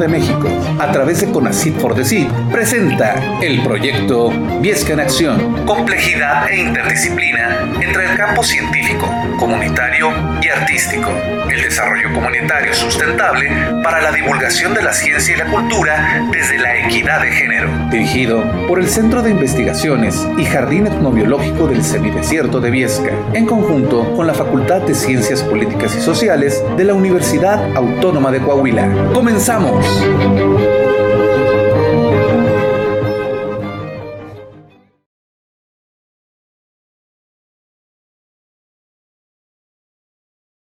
de México, a través de Conacit for the Seed, presenta el proyecto Viesca en Acción. Complejidad e interdisciplina entre el campo científico, comunitario y artístico. El desarrollo comunitario sustentable para la divulgación de la ciencia y la cultura desde la equidad de género. Dirigido por el Centro de Investigaciones y Jardín Etnobiológico del Semidesierto de Viesca, en conjunto con la Facultad de Ciencias Políticas y Sociales de la Universidad Autónoma de Coahuila. ¡Comenzamos!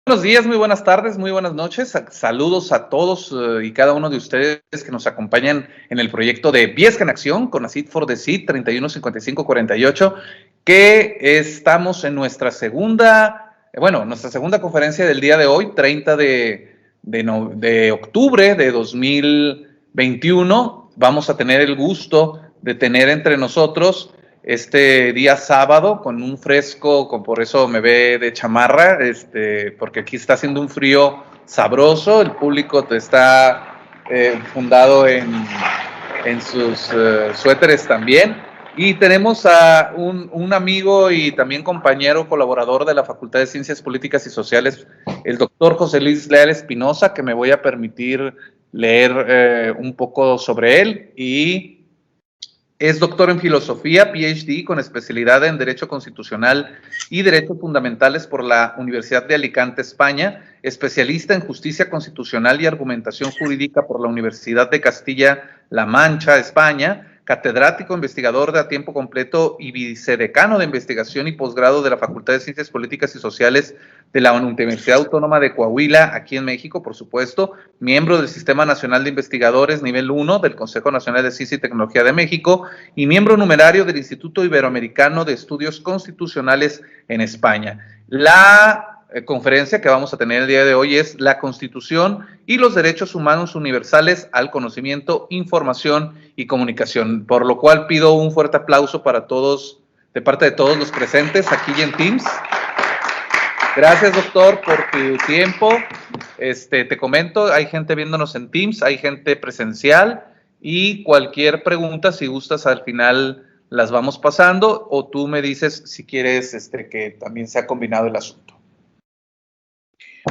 Buenos días, muy buenas tardes, muy buenas noches. Saludos a todos eh, y cada uno de ustedes que nos acompañan en el proyecto de Viesca en Acción con ACID for the Seed 315548, que estamos en nuestra segunda, eh, bueno, nuestra segunda conferencia del día de hoy, 30 de, de octubre de 2021. Vamos a tener el gusto de tener entre nosotros este día sábado con un fresco, con, por eso me ve de chamarra, este, porque aquí está haciendo un frío sabroso, el público está eh, fundado en, en sus eh, suéteres también. Y tenemos a un, un, amigo y también compañero colaborador de la Facultad de Ciencias Políticas y Sociales, el doctor José Luis Leal Espinosa, que me voy a permitir leer eh, un poco sobre él y es doctor en filosofía, PhD, con especialidad en Derecho Constitucional y Derechos Fundamentales por la Universidad de Alicante, España, especialista en Justicia Constitucional y Argumentación Jurídica por la Universidad de Castilla-La Mancha, España, catedrático investigador de a tiempo completo y vicedecano de investigación y posgrado de la Facultad de Ciencias Políticas y Sociales de la Universidad Autónoma de Coahuila, aquí en México, por supuesto, miembro del Sistema Nacional de Investigadores nivel 1 del Consejo Nacional de Ciencia y Tecnología de México y miembro numerario del Instituto Iberoamericano de Estudios Constitucionales en España. La conferencia que vamos a tener el día de hoy es La Constitución y los Derechos Humanos Universales al Conocimiento, Información y Comunicación, por lo cual pido un fuerte aplauso para todos, de parte de todos los presentes aquí en Teams. Gracias, doctor, por tu tiempo. Este, te comento, hay gente viéndonos en Teams, hay gente presencial y cualquier pregunta, si gustas, al final las vamos pasando o tú me dices si quieres este, que también sea combinado el asunto.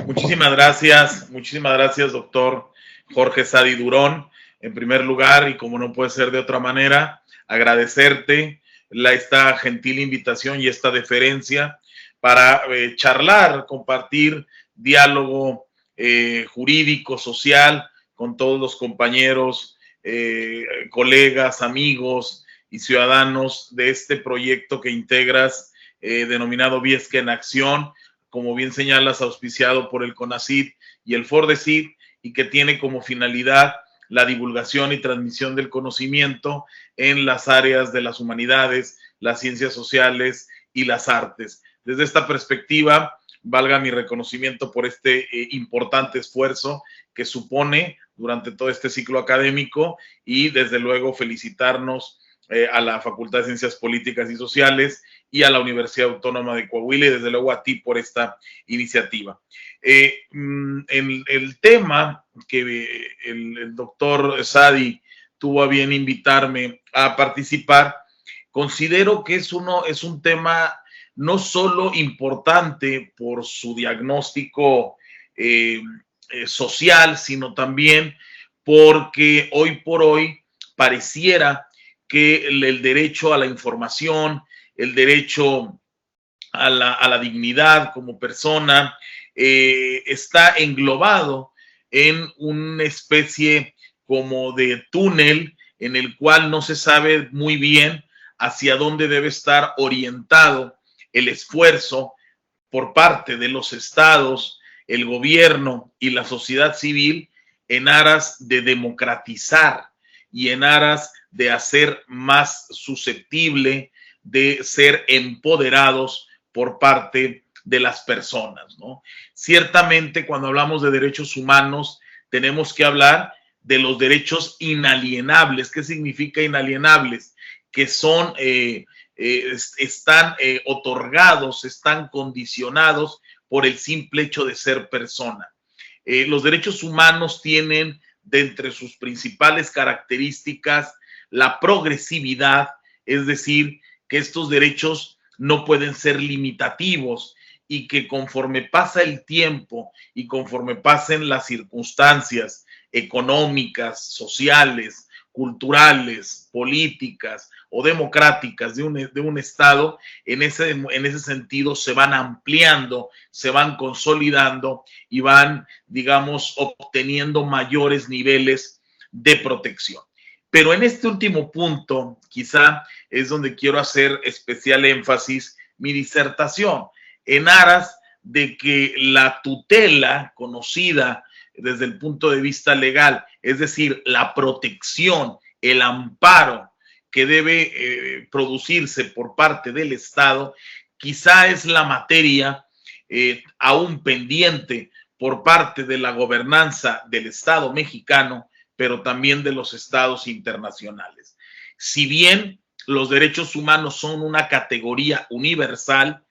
Muchísimas gracias, muchísimas gracias, doctor Jorge Sadi Durón. En primer lugar, y como no puede ser de otra manera, agradecerte la, esta gentil invitación y esta deferencia para eh, charlar, compartir diálogo eh, jurídico, social, con todos los compañeros, eh, colegas, amigos y ciudadanos de este proyecto que integras, denominado Viesca en Acción, como bien señalas, auspiciado por el CONACID y el FORDECID, y que tiene como finalidad la divulgación y transmisión del conocimiento en las áreas de las humanidades, las ciencias sociales y las artes. Desde esta perspectiva, valga mi reconocimiento por este eh, importante esfuerzo que supone durante todo este ciclo académico y desde luego felicitarnos eh, a la Facultad de Ciencias Políticas y Sociales y a la Universidad Autónoma de Coahuila y desde luego a ti por esta iniciativa. Eh, mm, el, tema que el, doctor Sadi tuvo a bien invitarme a participar, considero que es, uno, es un tema no solo importante por su diagnóstico eh, social, sino también porque hoy por hoy pareciera que el, derecho a la información, el derecho a la, dignidad como persona, eh, está englobado en una especie como de túnel en el cual no se sabe muy bien hacia dónde debe estar orientado el esfuerzo por parte de los estados, el gobierno y la sociedad civil en aras de democratizar y en aras de hacer más susceptible de ser empoderados por parte de las personas, ¿no? Ciertamente cuando hablamos de derechos humanos tenemos que hablar de los derechos inalienables. ¿Qué significa inalienables? Que son, eh, eh, están eh, otorgados, están condicionados por el simple hecho de ser persona. los derechos humanos tienen de entre sus principales características la progresividad, es decir, que estos derechos no pueden ser limitativos y que conforme pasa el tiempo y conforme pasen las circunstancias económicas, sociales, culturales, políticas o democráticas de un, de un Estado, en ese, en ese sentido se van ampliando, se van consolidando y van, digamos, obteniendo mayores niveles de protección. Pero en este último punto, quizá es donde quiero hacer especial énfasis mi disertación, en aras de que la tutela conocida desde el punto de vista legal, es decir, la protección, el amparo que debe eh, producirse por parte del Estado, quizá es la materia eh, aún pendiente por parte de la gobernanza del Estado mexicano pero también de los estados internacionales. Si bien los derechos humanos son una categoría universal,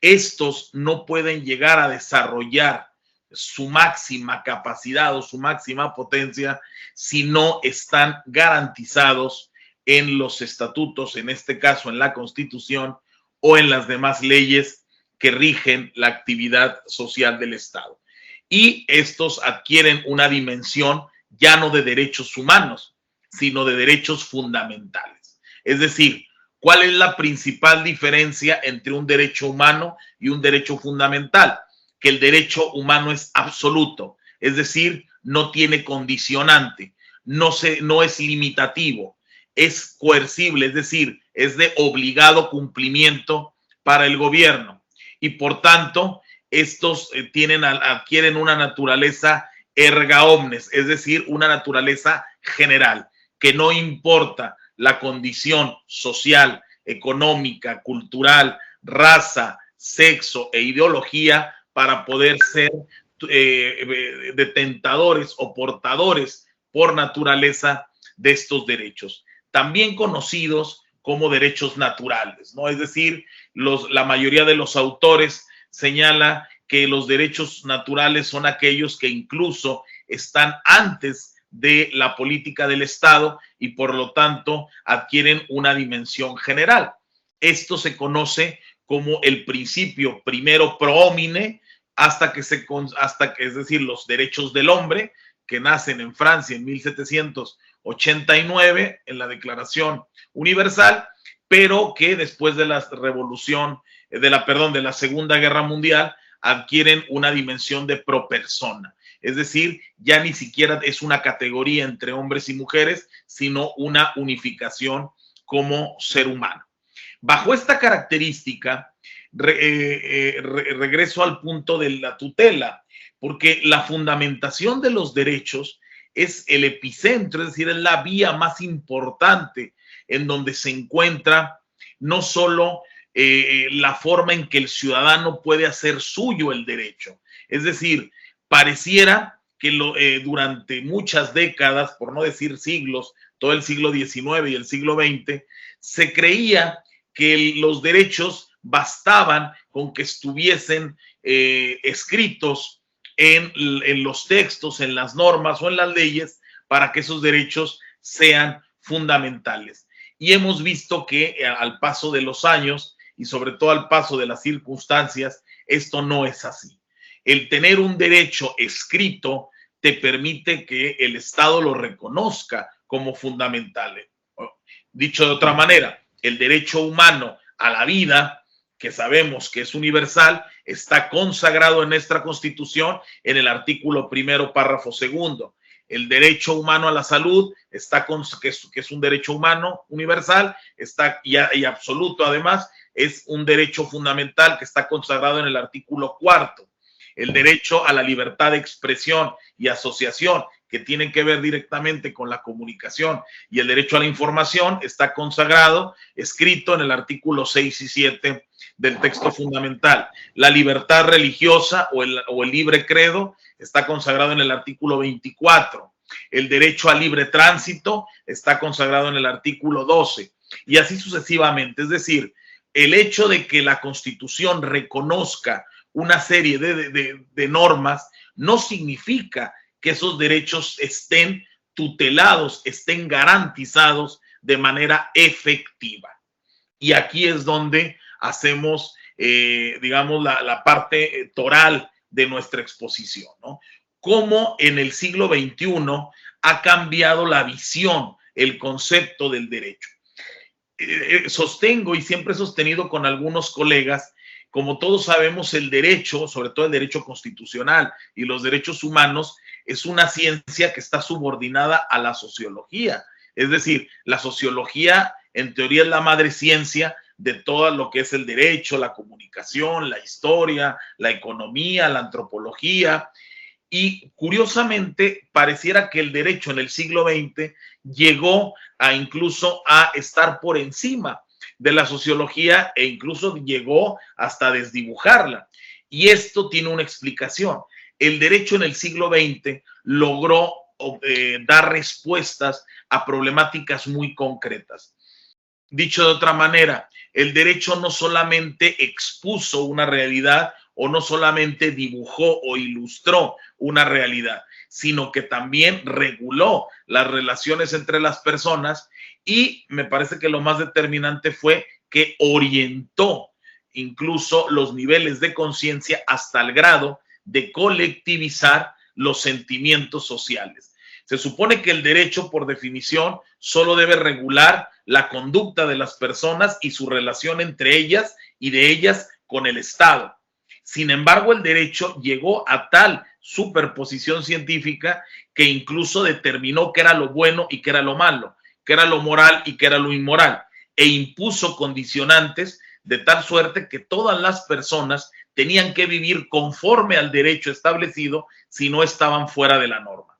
estos no pueden llegar a desarrollar su máxima capacidad o su máxima potencia si no están garantizados en los estatutos, en este caso en la Constitución o en las demás leyes que rigen la actividad social del Estado. Y estos adquieren una dimensión ya no de derechos humanos, sino de derechos fundamentales. Es decir, ¿cuál es la principal diferencia entre un derecho humano y un derecho fundamental? Que el derecho humano es absoluto, es decir, no tiene condicionante, no, se, no es limitativo, es coercible, es decir, es de obligado cumplimiento para el gobierno. Y por tanto, estos eh, tienen, adquieren una naturaleza erga omnes, es decir, una naturaleza general, que no importa la condición social, económica, cultural, raza, sexo e ideología para poder ser eh, detentadores o portadores por naturaleza de estos derechos, también conocidos como derechos naturales, ¿no? Es decir, los, la mayoría de los autores señala que los derechos naturales son aquellos que incluso están antes de la política del Estado y por lo tanto adquieren una dimensión general. Esto se conoce como el principio primero pro hasta que se hasta que es decir, los derechos del hombre que nacen en Francia en 1789 en la Declaración Universal, pero que después de la revolución de la perdón de la Segunda Guerra Mundial adquieren una dimensión de pro persona. Es decir, ya ni siquiera es una categoría entre hombres y mujeres, sino una unificación como ser humano. Bajo esta característica, eh, eh, regreso al punto de la tutela, porque la fundamentación de los derechos es el epicentro, es decir, es la vía más importante en donde se encuentra no solo eh, la forma en que el ciudadano puede hacer suyo el derecho. Es decir, pareciera que eh, durante muchas décadas, por no decir siglos, todo el siglo XIX y el siglo XX, se creía que los derechos bastaban con que estuviesen eh, escritos en, en los textos, en las normas o en las leyes para que esos derechos sean fundamentales. Y hemos visto que al paso de los años, y sobre todo al paso de las circunstancias, esto no es así. El tener un derecho escrito te permite que el Estado lo reconozca como fundamental. Dicho de otra manera, el derecho humano a la vida, que sabemos que es universal, está consagrado en nuestra Constitución en el artículo primero, párrafo segundo. El derecho humano a la salud está con, que, es, un derecho humano universal, está y, y absoluto además, es un derecho fundamental que está consagrado en el artículo cuarto. El derecho a la libertad de expresión y asociación, que tienen que ver directamente con la comunicación, y el derecho a la información está consagrado, escrito en el artículo 6 y 7 del texto fundamental. La libertad religiosa o el, o el libre credo está consagrado en el artículo 24. El derecho a libre tránsito está consagrado en el artículo 12 y así sucesivamente. Es decir, el hecho de que la constitución reconozca una serie de, normas no significa que esos derechos estén tutelados, estén garantizados de manera efectiva. Y aquí es donde hacemos, eh, digamos, la, parte eh, toral de nuestra exposición, ¿no? Cómo en el siglo XXI ha cambiado la visión, el concepto del derecho. Eh, sostengo y siempre he sostenido con algunos colegas, como todos sabemos, el derecho, sobre todo el derecho constitucional y los derechos humanos, es una ciencia que está subordinada a la sociología. Es decir, la sociología en teoría es la madre ciencia de todo lo que es el derecho, la comunicación, la historia, la economía, la antropología. Y curiosamente, pareciera que el derecho en el siglo XX llegó a incluso a estar por encima de la sociología e incluso llegó hasta desdibujarla. Y esto tiene una explicación. El derecho en el siglo XX logró eh, dar respuestas a problemáticas muy concretas. Dicho de otra manera, el derecho no solamente expuso una realidad o no solamente dibujó o ilustró una realidad, sino que también reguló las relaciones entre las personas y me parece que lo más determinante fue que orientó incluso los niveles de conciencia hasta el grado de colectivizar los sentimientos sociales. Se supone que el derecho, por definición, solo debe regular la conducta de las personas y su relación entre ellas y de ellas con el Estado. Sin embargo, el derecho llegó a tal superposición científica que incluso determinó qué era lo bueno y qué era lo malo, qué era lo moral y qué era lo inmoral, e impuso condicionantes de tal suerte que todas las personas tenían que vivir conforme al derecho establecido si no estaban fuera de la norma.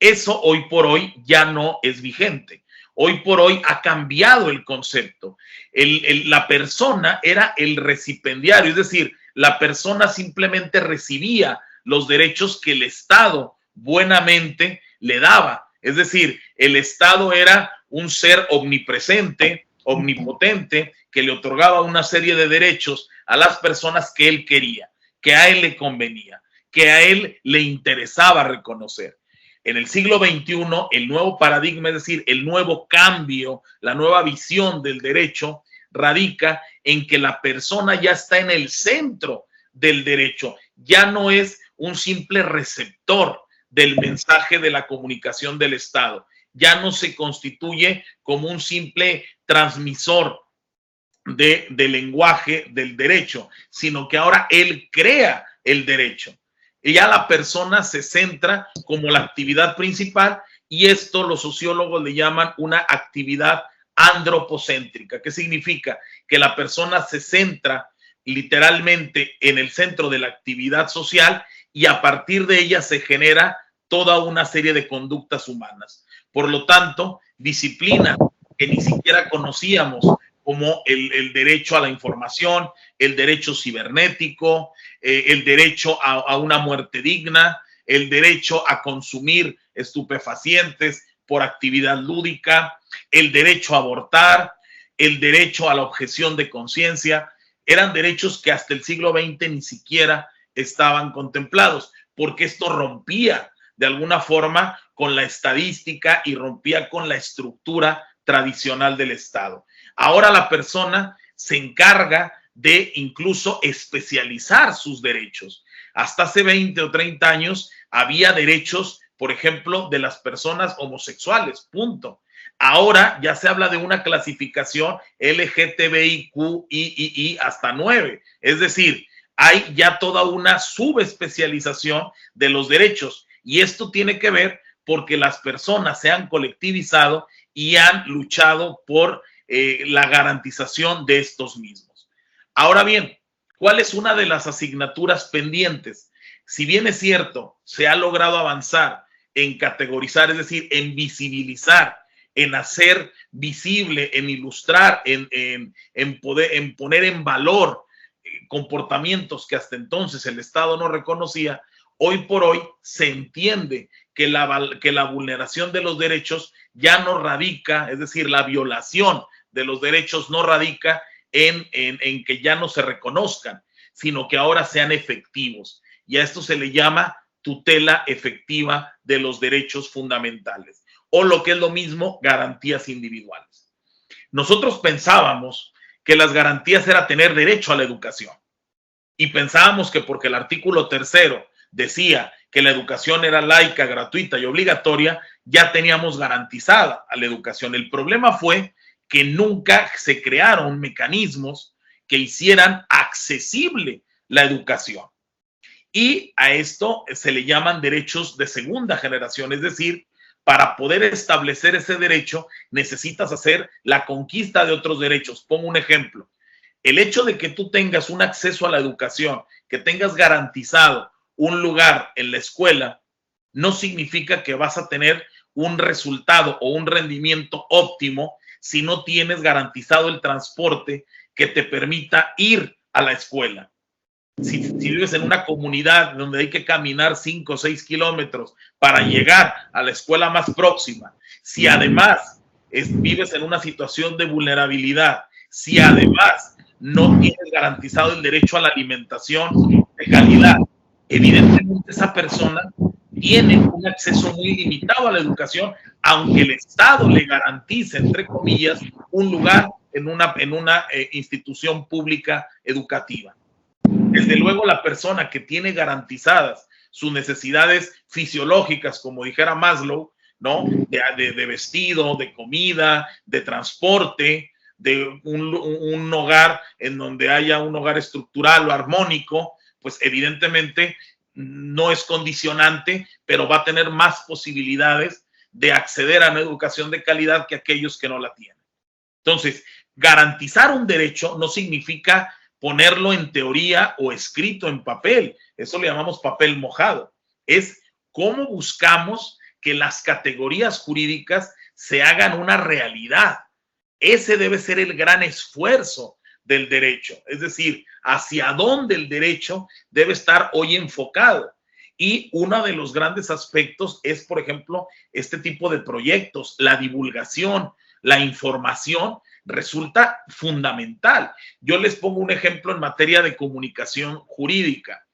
Eso hoy por hoy ya no es vigente. Hoy por hoy ha cambiado el concepto. la persona era el recipendiario, es decir, la persona simplemente recibía los derechos que el Estado buenamente le daba. Es decir, el Estado era un ser omnipresente, omnipotente, que le otorgaba una serie de derechos a las personas que él quería, que a él le convenía, que a él le interesaba reconocer. En el siglo XXI, el nuevo paradigma, es decir, el nuevo cambio, la nueva visión del derecho, radica en que la persona ya está en el centro del derecho, ya no es un simple receptor del mensaje de la comunicación del Estado, ya no se constituye como un simple transmisor de, lenguaje del derecho, sino que ahora él crea el derecho. Y ya la persona se centra como la actividad principal y esto los sociólogos le llaman una actividad andropocéntrica. ¿Qué significa? Que la persona se centra literalmente en el centro de la actividad social y a partir de ella se genera toda una serie de conductas humanas. Por lo tanto, disciplina que ni siquiera conocíamos como el, derecho a la información, el derecho cibernético, eh, el derecho a una muerte digna, el derecho a consumir estupefacientes por actividad lúdica, el derecho a abortar, el derecho a la objeción de conciencia, eran derechos que hasta el siglo XX ni siquiera estaban contemplados, porque esto rompía de alguna forma con la estadística y rompía con la estructura tradicional del Estado. Ahora la persona se encarga de incluso especializar sus derechos. Hasta hace 20 o 30 años había derechos, por ejemplo, de las personas homosexuales, punto. Ahora ya se habla de una clasificación LGTBIQII hasta 9. Es decir, hay ya toda una subespecialización de los derechos. Y esto tiene que ver porque las personas se han colectivizado y han luchado por eh, la garantización de estos mismos. Ahora bien, ¿cuál es una de las asignaturas pendientes? Si bien es cierto, se ha logrado avanzar en categorizar, es decir, en visibilizar, en hacer visible, en ilustrar, en, en, poder, en poner en valor eh, comportamientos que hasta entonces el Estado no reconocía, hoy por hoy se entiende que la, que la vulneración de los derechos ya no radica, es decir, la violación de los derechos no radica en, que ya no se reconozcan, sino que ahora sean efectivos. Y a esto se le llama tutela efectiva de los derechos fundamentales o lo que es lo mismo, garantías individuales. Nosotros pensábamos que las garantías era tener derecho a la educación y pensábamos que porque el artículo tercero decía que la educación era laica, gratuita y obligatoria, ya teníamos garantizada a la educación. El problema fue que nunca se crearon mecanismos que hicieran accesible la educación. Y a esto se le llaman derechos de segunda generación, es decir, para poder establecer ese derecho necesitas hacer la conquista de otros derechos. Pongo un ejemplo. El hecho de que tú tengas un acceso a la educación, que tengas garantizado un lugar en la escuela, no significa que vas a tener un resultado o un rendimiento óptimo si no tienes garantizado el transporte que te permita ir a la escuela. Si, vives en una comunidad donde hay que caminar 5 o 6 kilómetros para llegar a la escuela más próxima, si además vives en una situación de vulnerabilidad, si además no tienes garantizado el derecho a la alimentación de calidad, evidentemente esa persona tiene un acceso muy limitado a la educación, aunque el Estado le garantice, entre comillas, un lugar en una, en una eh, institución pública educativa. Desde luego, la persona que tiene garantizadas sus necesidades fisiológicas, como dijera Maslow, ¿no? De, vestido, de comida, de transporte, de un, un, hogar en donde haya un hogar estructural o armónico, pues evidentemente no es condicionante, pero va a tener más posibilidades de acceder a una educación de calidad que aquellos que no la tienen. Entonces, garantizar un derecho no significa ponerlo en teoría o escrito en papel. Eso le llamamos papel mojado. Es cómo buscamos que las categorías jurídicas se hagan una realidad. Ese debe ser el gran esfuerzo del derecho, es decir, hacia dónde el derecho debe estar hoy enfocado. Y uno de los grandes aspectos es, por ejemplo, este tipo de proyectos, la divulgación, la información resulta fundamental. Yo les pongo un ejemplo en materia de comunicación jurídica.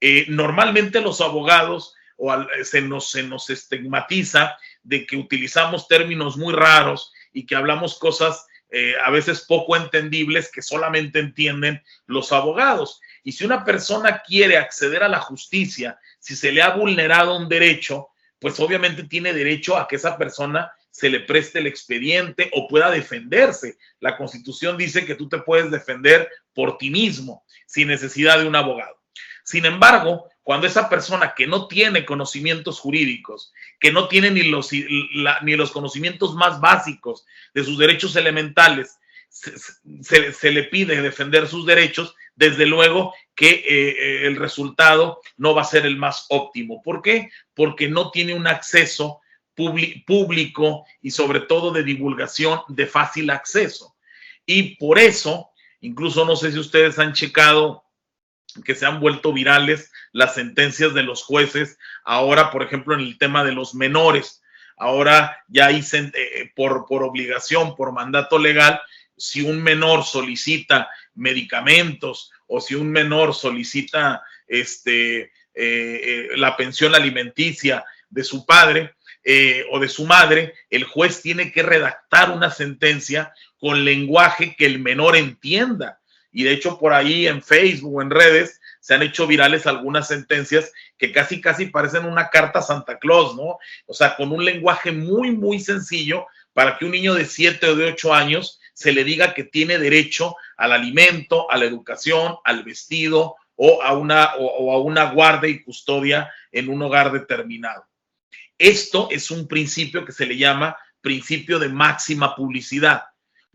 Eh, normalmente los abogados o se, nos, se nos estigmatiza de que utilizamos términos muy raros y que hablamos cosas eh, a veces poco entendibles que solamente entienden los abogados. Y si una persona quiere acceder a la justicia, si se le ha vulnerado un derecho, pues obviamente tiene derecho a que esa persona se le preste el expediente o pueda defenderse. La constitución dice que tú te puedes defender por ti mismo sin necesidad de un abogado. Sin embargo, cuando esa persona que no tiene conocimientos jurídicos, que no tiene ni los, ni los conocimientos más básicos de sus derechos elementales, se, le pide defender sus derechos, desde luego que eh, eh, el resultado no va a ser el más óptimo. ¿Por qué? Porque no tiene un acceso público y sobre todo de divulgación de fácil acceso. Y por eso, incluso no sé si ustedes han checado que se han vuelto virales las sentencias de los jueces, ahora, por ejemplo, en el tema de los menores. Ahora ya dicen eh, por, por obligación, por mandato legal, si un menor solicita medicamentos o si un menor solicita este, eh, eh, la pensión alimenticia de su padre o de su madre, el juez tiene que redactar una sentencia con lenguaje que el menor entienda y de hecho por ahí en Facebook o en redes se han hecho virales algunas sentencias que casi, casi parecen una carta Santa Claus, ¿no? O sea, con un lenguaje muy, muy sencillo para que un niño de 7 o de 8 años se le diga que tiene derecho al alimento, a la educación, al vestido o a una, o, a una guardia y custodia en un hogar determinado. Esto es un principio que se le llama principio de máxima publicidad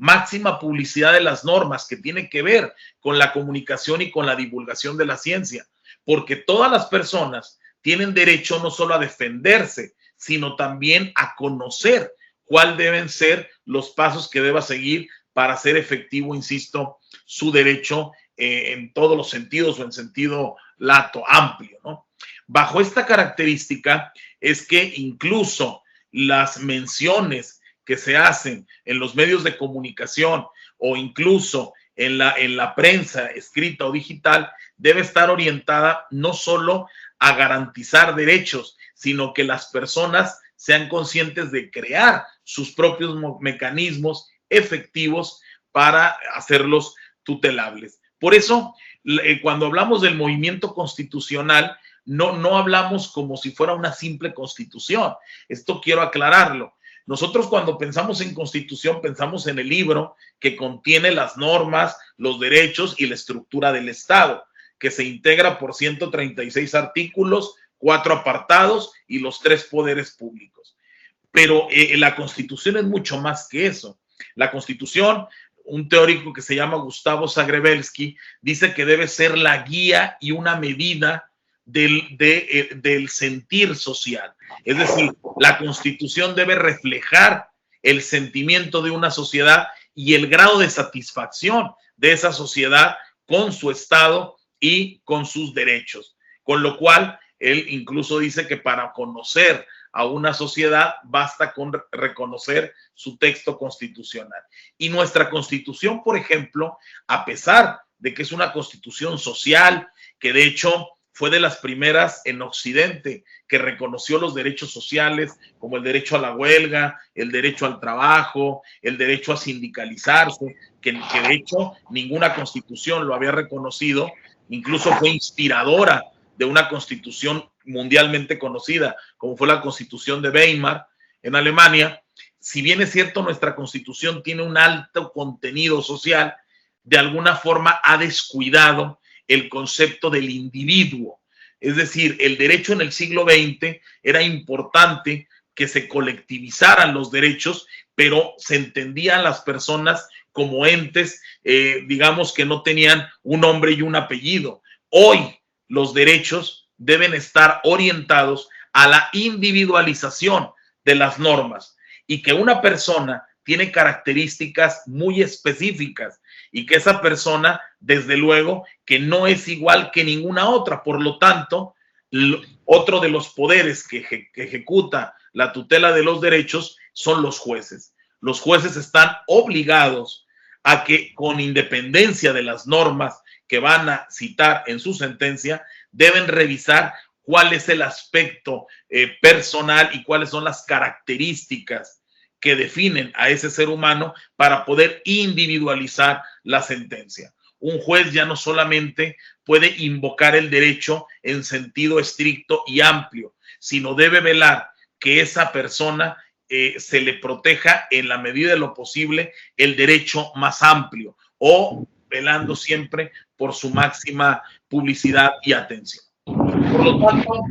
máxima publicidad de las normas que tiene que ver con la comunicación y con la divulgación de la ciencia, porque todas las personas tienen derecho no solo a defenderse, sino también a conocer cuáles deben ser los pasos que deba seguir para hacer efectivo, insisto, su derecho eh, en todos los sentidos o en sentido lato, amplio. ¿no? Bajo esta característica es que incluso las menciones que se hacen en los medios de comunicación o incluso en la, en la prensa escrita o digital debe estar orientada no solo a garantizar derechos, sino que las personas sean conscientes de crear sus propios mecanismos efectivos para hacerlos tutelables. Por eso, cuando hablamos del movimiento constitucional, no, no hablamos como si fuera una simple constitución. Esto quiero aclararlo. Nosotros cuando pensamos en constitución pensamos en el libro que contiene las normas, los derechos y la estructura del Estado, que se integra por 136 artículos, cuatro apartados y los tres poderes públicos. Pero eh, la constitución es mucho más que eso. La constitución, un teórico que se llama Gustavo Zagrebelsky, dice que debe ser la guía y una medida del, eh, del sentir social. Es decir, la constitución debe reflejar el sentimiento de una sociedad y el grado de satisfacción de esa sociedad con su Estado y con sus derechos. Con lo cual, él incluso dice que para conocer a una sociedad basta con reconocer su texto constitucional. Y nuestra constitución, por ejemplo, a pesar de que es una constitución social, que de hecho fue de las primeras en Occidente que reconoció los derechos sociales como el derecho a la huelga, el derecho al trabajo, el derecho a sindicalizarse, que, de hecho ninguna constitución lo había reconocido, incluso fue inspiradora de una constitución mundialmente conocida, como fue la constitución de Weimar en Alemania. Si bien es cierto, nuestra constitución tiene un alto contenido social, de alguna forma ha descuidado el concepto del individuo. Es decir, el derecho en el siglo XX era importante que se colectivizaran los derechos, pero se entendían las personas como entes, eh, digamos, que no tenían un nombre y un apellido. Hoy los derechos deben estar orientados a la individualización de las normas y que una persona tiene características muy específicas y que esa persona, desde luego, que no es igual que ninguna otra. Por lo tanto, otro de los poderes que, ejecuta la tutela de los derechos son los jueces. Los jueces están obligados a que con independencia de las normas que van a citar en su sentencia, deben revisar cuál es el aspecto eh, personal y cuáles son las características que definen a ese ser humano para poder individualizar la sentencia. Un juez ya no solamente puede invocar el derecho en sentido estricto y amplio, sino debe velar que esa persona eh, se le proteja en la medida de lo posible el derecho más amplio o velando siempre por su máxima publicidad y atención. Por lo tanto,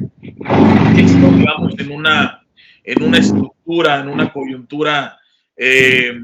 esto, digamos, en una, en una estructura, en una coyuntura eh,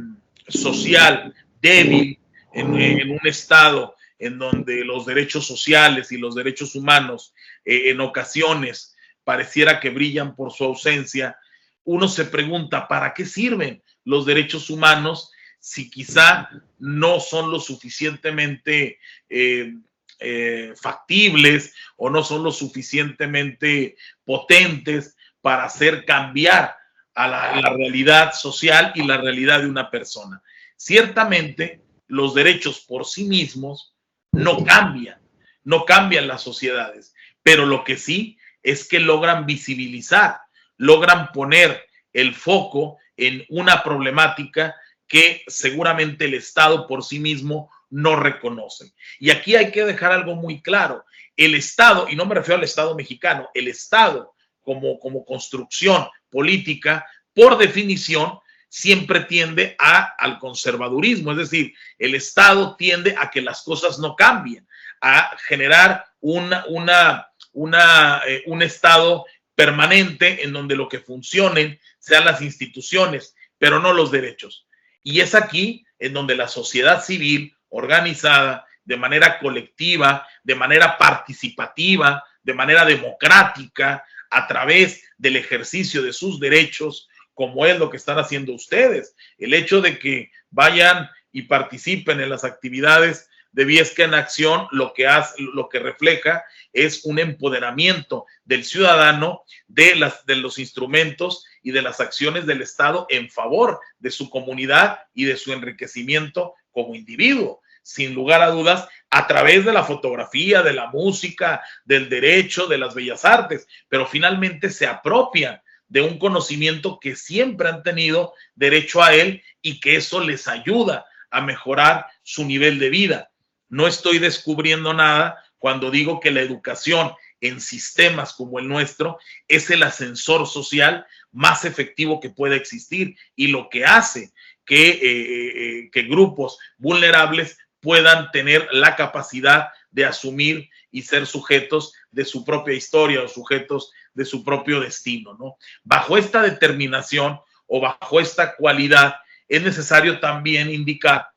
social débil, en, un estado en donde los derechos sociales y los derechos humanos eh, en ocasiones pareciera que brillan por su ausencia, uno se pregunta, ¿para qué sirven los derechos humanos si quizá no son lo suficientemente eh, factibles o no son lo suficientemente potentes para hacer cambiar a la, realidad social y la realidad de una persona. Ciertamente, los derechos por sí mismos no cambian, no cambian las sociedades, pero lo que sí es que logran visibilizar, logran poner el foco en una problemática que seguramente el Estado por sí mismo no reconoce. Y aquí hay que dejar algo muy claro. El Estado, y no me refiero al Estado mexicano, el Estado como, como construcción política, por definición, siempre tiende a, al conservadurismo, es decir, el Estado tiende a que las cosas no cambien, a generar una, una, una, eh, un Estado permanente en donde lo que funcionen sean las instituciones, pero no los derechos. Y es aquí en donde la sociedad civil organizada, de manera colectiva, de manera participativa, de manera democrática, a través del ejercicio de sus derechos, como es lo que están haciendo ustedes. El hecho de que vayan y participen en las actividades de Viesca en Acción, lo que, hace, lo que refleja es un empoderamiento del ciudadano de, las, de los instrumentos y de las acciones del Estado en favor de su comunidad y de su enriquecimiento como individuo. Sin lugar a dudas, a través de la fotografía, de la música, del derecho, de las bellas artes, pero finalmente se apropian de un conocimiento que siempre han tenido derecho a él y que eso les ayuda a mejorar su nivel de vida. No estoy descubriendo nada cuando digo que la educación en sistemas como el nuestro es el ascensor social más efectivo que pueda existir y lo que hace que, eh, eh, que grupos vulnerables puedan tener la capacidad de asumir y ser sujetos de su propia historia o sujetos de su propio destino, ¿no? Bajo esta determinación o bajo esta cualidad es necesario también indicar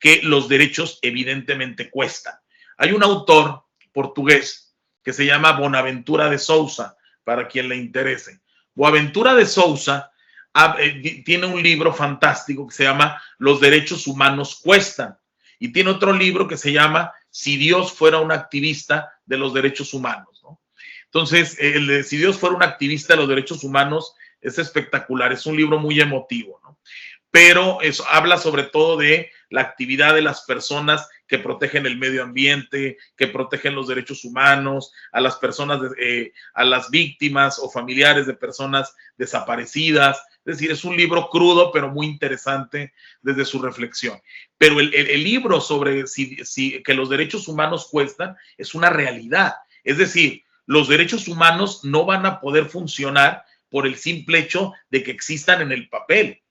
que los derechos evidentemente cuestan. Hay un autor portugués que se llama Bonaventura de Sousa, para quien le interese. Boaventura de Sousa eh, tiene un libro fantástico que se llama Los derechos humanos cuestan y tiene otro libro que se llama Si Dios fuera un activista de los derechos humanos. ¿no? Entonces, el de Si Dios fuera un activista de los derechos humanos es espectacular, es un libro muy emotivo, ¿no? pero habla sobre todo de la actividad de las personas que protegen el medio ambiente, que protegen los derechos humanos, a las personas, eh, a las víctimas o familiares de personas desaparecidas, es decir, es un libro crudo, pero muy interesante desde su reflexión. Pero el, libro sobre si, que los derechos humanos cuestan es una realidad. Es decir, los derechos humanos no van a poder funcionar por el simple hecho de que existan en el papel.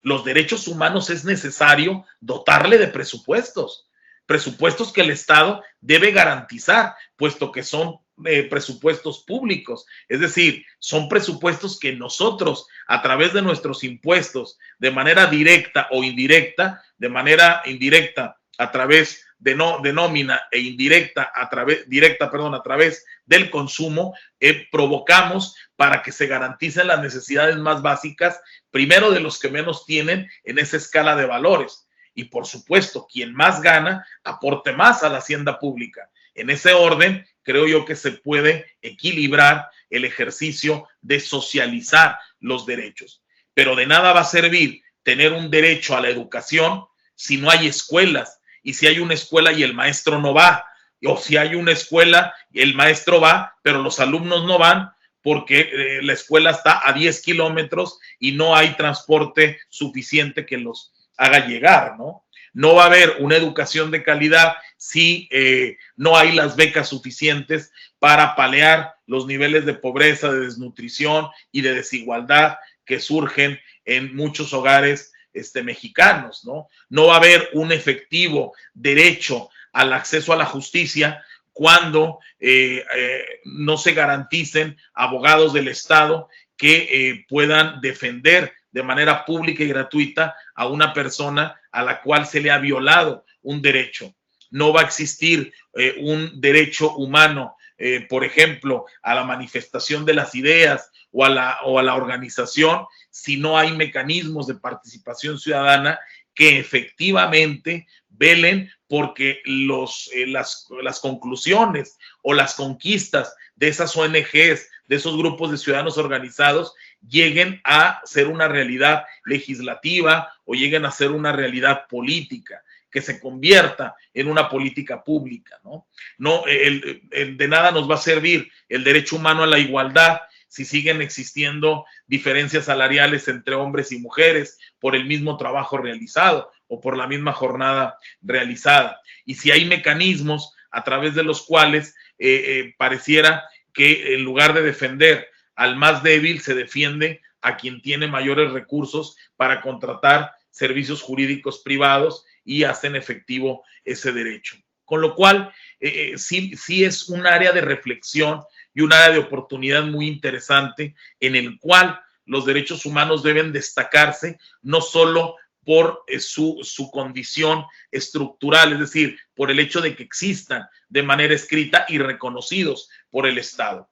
Los derechos humanos es necesario dotarle de presupuestos, presupuestos que el Estado debe garantizar, puesto que son eh, presupuestos públicos. Es decir, son presupuestos que nosotros, a través de nuestros impuestos, de manera directa o indirecta, de manera indirecta, a través de, no, de nómina e indirecta, a través, directa, perdón, a través del consumo, eh, provocamos para que se garanticen las necesidades más básicas, primero de los que menos tienen en esa escala de valores. Y por supuesto, quien más gana, aporte más a la hacienda pública. En ese orden, creo yo que se puede equilibrar el ejercicio de socializar los derechos. Pero de nada va a servir tener un derecho a la educación si no hay escuelas y si hay una escuela y el maestro no va, o si hay una escuela y el maestro va, pero los alumnos no van porque eh, la escuela está a 10 kilómetros y no hay transporte suficiente que los haga llegar, ¿no? No va a haber una educación de calidad si eh, no hay las becas suficientes para palear los niveles de pobreza, de desnutrición y de desigualdad que surgen en muchos hogares este, mexicanos, ¿no? No va a haber un efectivo derecho al acceso a la justicia cuando eh, eh, no se garanticen abogados del Estado que puedan defender de manera pública y gratuita a una persona a la cual se le ha violado un derecho. No va a existir eh, un derecho humano, eh, por ejemplo, a la manifestación de las ideas o a, la, o a la organización si no hay mecanismos de participación ciudadana que efectivamente velen porque los, eh, las, las conclusiones o las conquistas de esas ONGs, de esos grupos de ciudadanos organizados, lleguen a ser una realidad legislativa o lleguen a ser una realidad política que se convierta en una política pública, ¿no? No, de nada nos va a servir el derecho humano a la igualdad si siguen existiendo diferencias salariales entre hombres y mujeres por el mismo trabajo realizado o por la misma jornada realizada. Y si hay mecanismos a través de los cuales eh, eh, pareciera que en lugar de defender al más débil se defiende a quien tiene mayores recursos para contratar servicios jurídicos privados y hacen efectivo ese derecho. Con lo cual, eh, eh, sí, sí es un área de reflexión y un área de oportunidad muy interesante en el cual los derechos humanos deben destacarse no solo por eh, su, su, condición estructural, es decir, por el hecho de que existan de manera escrita y reconocidos por el Estado,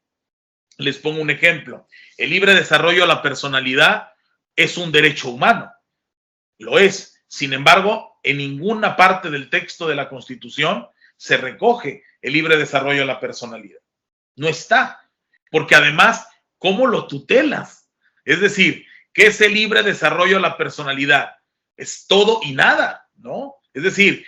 les pongo un ejemplo. El libre desarrollo de la personalidad es un derecho humano. Lo es. Sin embargo, en ninguna parte del texto de la Constitución se recoge el libre desarrollo de la personalidad. No está. Porque además, ¿cómo lo tutelas? Es decir, ¿qué es el libre desarrollo de la personalidad? Es todo y nada, ¿no? Es decir,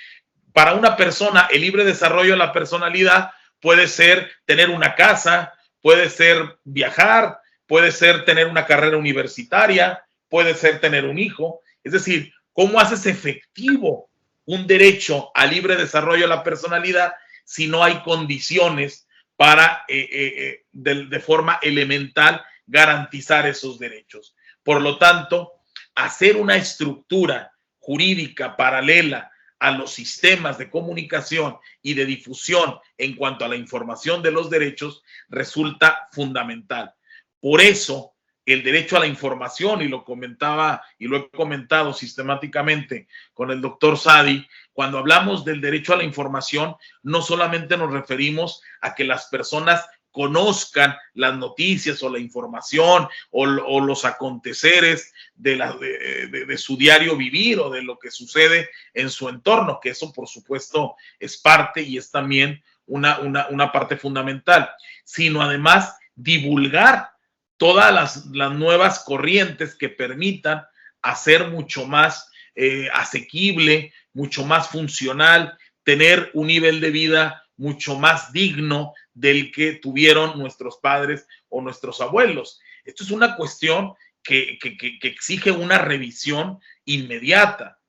para una persona el libre desarrollo de la personalidad puede ser tener una casa, puede ser viajar, puede ser tener una carrera universitaria, puede ser tener un hijo. Es decir, ¿cómo haces efectivo un derecho al libre desarrollo de la personalidad si no hay condiciones para, eh, eh, eh, de, forma elemental, garantizar esos derechos? Por lo tanto, hacer una estructura jurídica paralela a los sistemas de comunicación y de difusión en cuanto a la información de los derechos resulta fundamental. Por eso, el derecho a la información, y lo comentaba y lo he comentado sistemáticamente con el doctor Sadi, cuando hablamos del derecho a la información, no solamente nos referimos a que las personas conozcan las noticias o la información o, los aconteceres de, su diario vivir o de lo que sucede en su entorno, que eso por supuesto es parte y es también una, una, una parte fundamental, sino además divulgar todas las, nuevas corrientes que permitan hacer mucho más eh, asequible, mucho más funcional, tener un nivel de vida mucho más digno del que tuvieron nuestros padres o nuestros abuelos. Esto es una cuestión que, exige una revisión inmediata.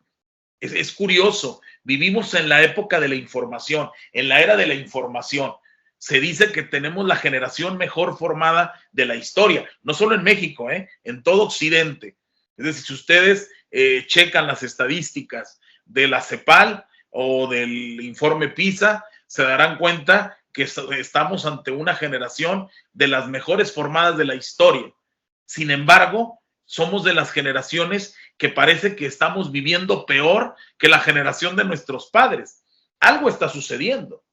es, curioso, vivimos en la época de la información, en la era de la información se dice que tenemos la generación mejor formada de la historia, no solo en México, ¿eh? en todo Occidente. Es decir, si ustedes eh, checan las estadísticas de la CEPAL o del informe PISA, se darán cuenta que estamos ante una generación de las mejores formadas de la historia. Sin embargo, somos de las generaciones que parece que estamos viviendo peor que la generación de nuestros padres. Algo está sucediendo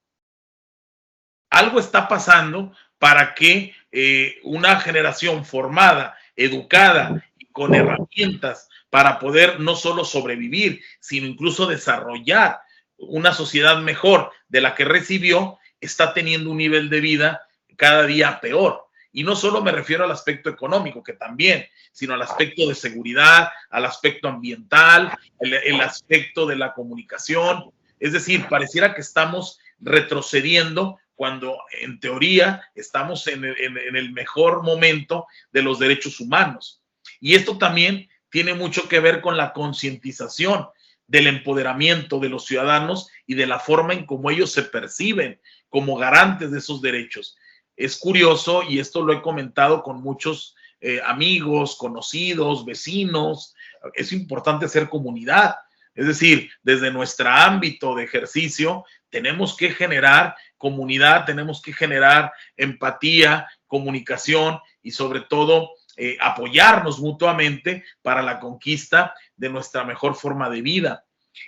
algo está pasando para que eh, una generación formada, educada y con herramientas para poder no solo sobrevivir, sino incluso desarrollar una sociedad mejor de la que recibió, está teniendo un nivel de vida cada día peor. Y no solo me refiero al aspecto económico, que también, sino al aspecto de seguridad, al aspecto ambiental, el aspecto de la comunicación. Es decir, pareciera que estamos retrocediendo cuando en teoría estamos en el, mejor momento de los derechos humanos. Y esto también tiene mucho que ver con la concientización del empoderamiento de los ciudadanos y de la forma en cómo ellos se perciben como garantes de esos derechos. Es curioso, y esto lo he comentado con muchos eh, amigos, conocidos, vecinos, es importante ser comunidad. Es decir, desde nuestro ámbito de ejercicio tenemos que generar comunidad, tenemos que generar empatía, comunicación y sobre todo eh, apoyarnos mutuamente para la conquista de nuestra mejor forma de vida.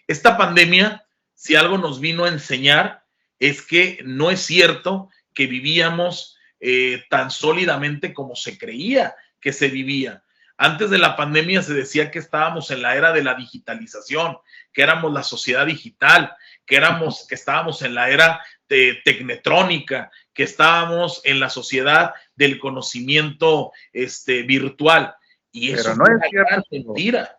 Esta pandemia, si algo nos vino a enseñar, es que no es cierto que vivíamos eh, tan sólidamente como se creía que se vivía. Antes de la pandemia se decía que estábamos en la era de la digitalización, que éramos la sociedad digital, que éramos, que estábamos en la era de tecnetrónica, que estábamos en la sociedad del conocimiento este, virtual. Y eso no es una mentira.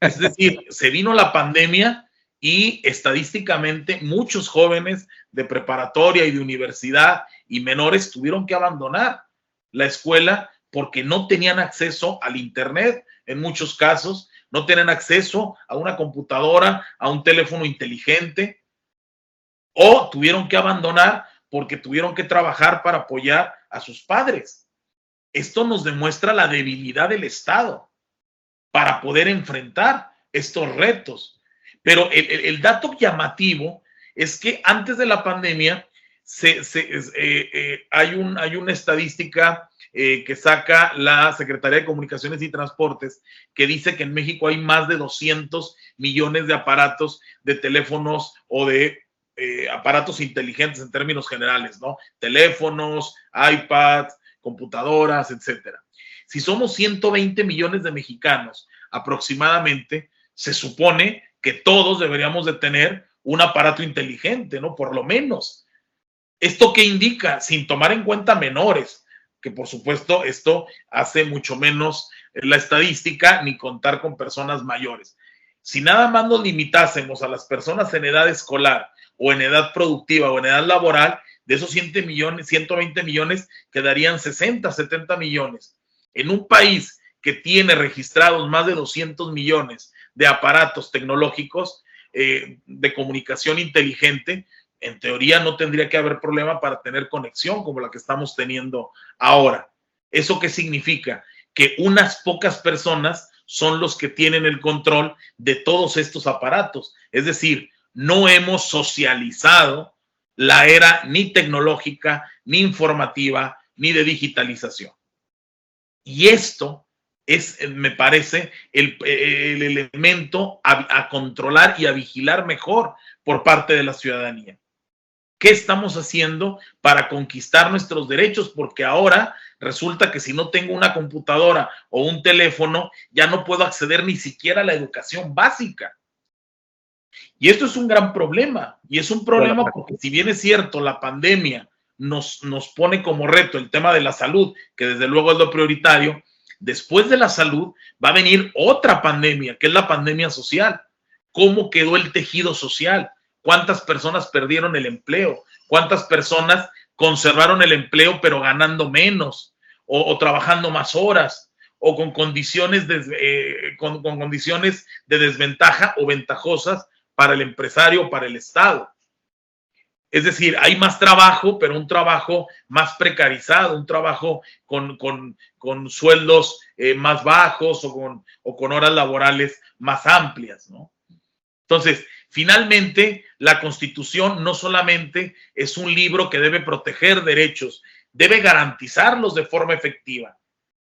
Es decir, se vino la pandemia y estadísticamente muchos jóvenes de preparatoria y de universidad y menores tuvieron que abandonar la escuela porque no tenían acceso al Internet en muchos casos, no tenían acceso a una computadora, a un teléfono inteligente, o tuvieron que abandonar porque tuvieron que trabajar para apoyar a sus padres. Esto nos demuestra la debilidad del Estado para poder enfrentar estos retos. Pero el, dato llamativo es que antes de la pandemia eh, eh, hay una estadística eh, que saca la Secretaría de Comunicaciones y Transportes, que dice que en México hay más de 200 millones de aparatos de teléfonos o de eh, aparatos inteligentes en términos generales, ¿no? Teléfonos, iPads, computadoras, etcétera. Si somos 120 millones de mexicanos aproximadamente, se supone que todos deberíamos de tener un aparato inteligente, ¿no? Por lo menos. ¿Esto qué indica? Sin tomar en cuenta menores, que por supuesto esto hace mucho menos la estadística ni contar con personas mayores. Si nada más nos limitásemos a las personas en edad escolar o en edad productiva o en edad laboral, de esos 100 millones, 120 millones quedarían 60, 70 millones. En un país que tiene registrados más de 200 millones de aparatos tecnológicos eh, de comunicación inteligente, en teoría no tendría que haber problema para tener conexión como la que estamos teniendo ahora. ¿Eso qué significa? Que unas pocas personas son los que tienen el control de todos estos aparatos. Es decir, no hemos socializado la era ni tecnológica, ni informativa, ni de digitalización. Y esto es, me parece, el, elemento a controlar y a vigilar mejor por parte de la ciudadanía. ¿Qué estamos haciendo para conquistar nuestros derechos? Porque ahora resulta que si no tengo una computadora o un teléfono, ya no puedo acceder ni siquiera a la educación básica. Y esto es un gran problema. Y es un problema porque si bien es cierto, la pandemia nos, nos pone como reto el tema de la salud, que desde luego es lo prioritario, después de la salud va a venir otra pandemia, que es la pandemia social. ¿Cómo quedó el tejido social? ¿Cuántas personas perdieron el empleo? ¿Cuántas personas conservaron el empleo pero ganando menos o, trabajando más horas o con condiciones de, eh, con, condiciones de desventaja o ventajosas para el empresario o para el Estado? Es decir, hay más trabajo, pero un trabajo más precarizado, un trabajo con, sueldos eh, más bajos o con, o con horas laborales más amplias, ¿no? Entonces, Finalmente, la Constitución no solamente es un libro que debe proteger derechos, debe garantizarlos de forma efectiva.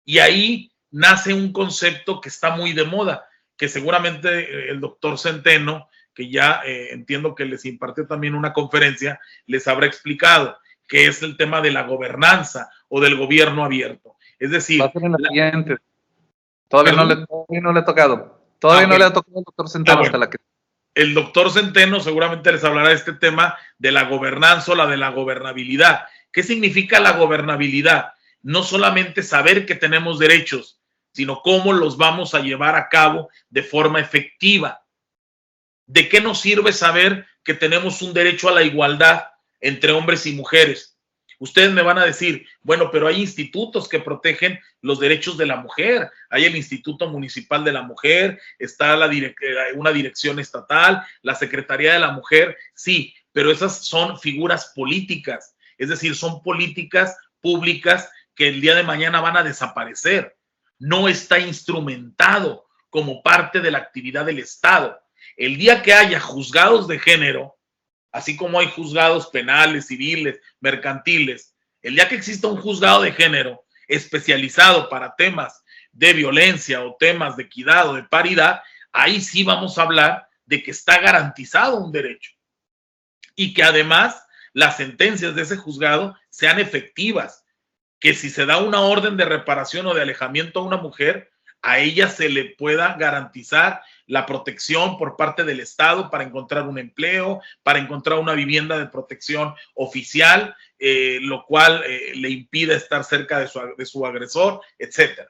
Y ahí nace un concepto que está muy de moda, que seguramente eh, el doctor Centeno, que ya eh, entiendo que les impartió también una conferencia, les habrá explicado, que es el tema de la gobernanza o del gobierno abierto. Es decir, Todavía, no le, no le, he tocado. Todavía ah, no le ha tocado al doctor Centeno ah, hasta la que el doctor Centeno seguramente les hablará de este tema de la gobernanza o la de la gobernabilidad. ¿Qué significa la gobernabilidad? No solamente saber que tenemos derechos, sino cómo los vamos a llevar a cabo de forma efectiva. ¿De qué nos sirve saber que tenemos un derecho a la igualdad entre hombres y mujeres? Ustedes me van a decir, bueno, pero hay institutos que protegen los derechos de la mujer. Hay el Instituto Municipal de la Mujer, está la eh, una dirección estatal, la Secretaría de la Mujer, sí, pero esas son figuras políticas, es decir, son políticas públicas que el día de mañana van a desaparecer. No está instrumentado como parte de la actividad del Estado. El día que haya juzgados de género, así como hay juzgados penales, civiles, mercantiles, el día que exista un juzgado de género especializado para temas de violencia o temas de equidad o de paridad, ahí sí vamos a hablar de que está garantizado un derecho y que además las sentencias de ese juzgado sean efectivas, que si se da una orden de reparación o de alejamiento a una mujer, a ella se le pueda garantizar la protección por parte del Estado para encontrar un empleo, para encontrar una vivienda de protección oficial, eh, lo cual eh, le impide estar cerca de su, agresor, etcétera.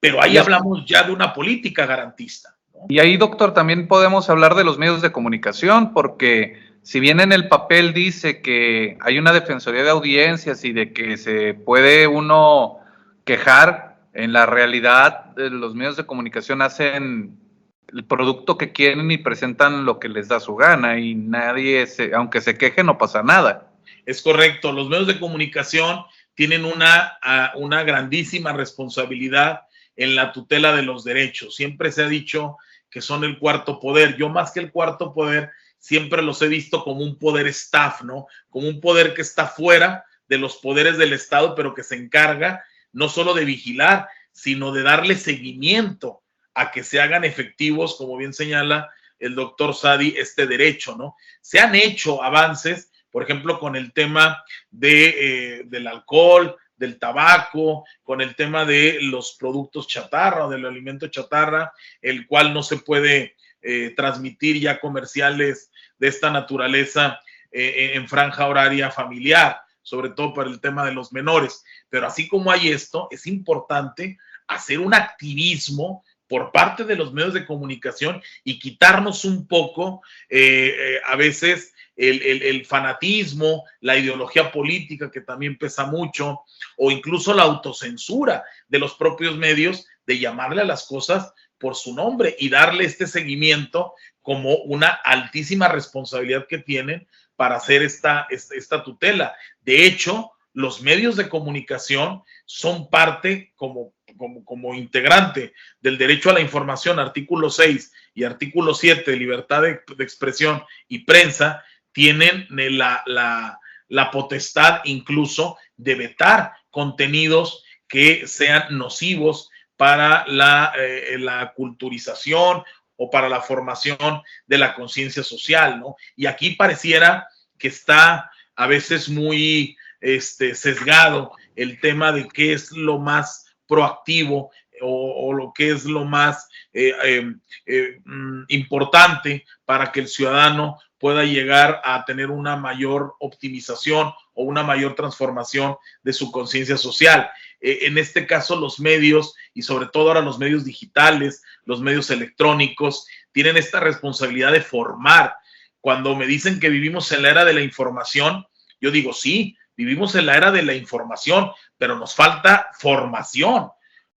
Pero ahí hablamos ya de una política garantista. Y ahí, doctor, también podemos hablar de los medios de comunicación, porque si bien en el papel dice que hay una defensoría de audiencias y de que se puede uno quejar, en la realidad eh, los medios de comunicación hacen el producto que quieren y presentan lo que les da su gana y nadie, se, aunque se queje, no pasa nada. Es correcto, los medios de comunicación tienen una, una grandísima responsabilidad en la tutela de los derechos. Siempre se ha dicho que son el cuarto poder. Yo más que el cuarto poder, siempre los he visto como un poder staff, ¿no? Como un poder que está fuera de los poderes del Estado, pero que se encarga no solo de vigilar, sino de darle seguimiento a que se hagan efectivos, como bien señala el doctor Sadi, este derecho, ¿no? Se han hecho avances, por ejemplo, con el tema de, eh, del alcohol, del tabaco, con el tema de los productos chatarra del alimento chatarra, el cual no se puede eh, transmitir ya comerciales de esta naturaleza eh, en franja horaria familiar, sobre todo para el tema de los menores. Pero así como hay esto, es importante hacer un activismo por parte de los medios de comunicación y quitarnos un poco eh, eh, a veces el, fanatismo, la ideología política que también pesa mucho, o incluso la autocensura de los propios medios de llamarle a las cosas por su nombre y darle este seguimiento como una altísima responsabilidad que tienen para hacer esta, esta, tutela. De hecho, los medios de comunicación son parte como, como, como, integrante del derecho a la información, artículo 6 y artículo 7 de libertad de, de expresión y prensa, tienen la, la, potestad incluso de vetar contenidos que sean nocivos para la, eh, la culturización o para la formación de la conciencia social, ¿no? Y aquí pareciera que está a veces muy este, sesgado el tema de qué es lo más proactivo o, lo que es lo más eh, eh, mm, importante para que el ciudadano pueda llegar a tener una mayor optimización o una mayor transformación de su conciencia social. Eh, en este caso, los medios y sobre todo ahora los medios digitales, los medios electrónicos, tienen esta responsabilidad de formar. Cuando me dicen que vivimos en la era de la información, yo digo, sí, vivimos en la era de la información, pero nos falta formación.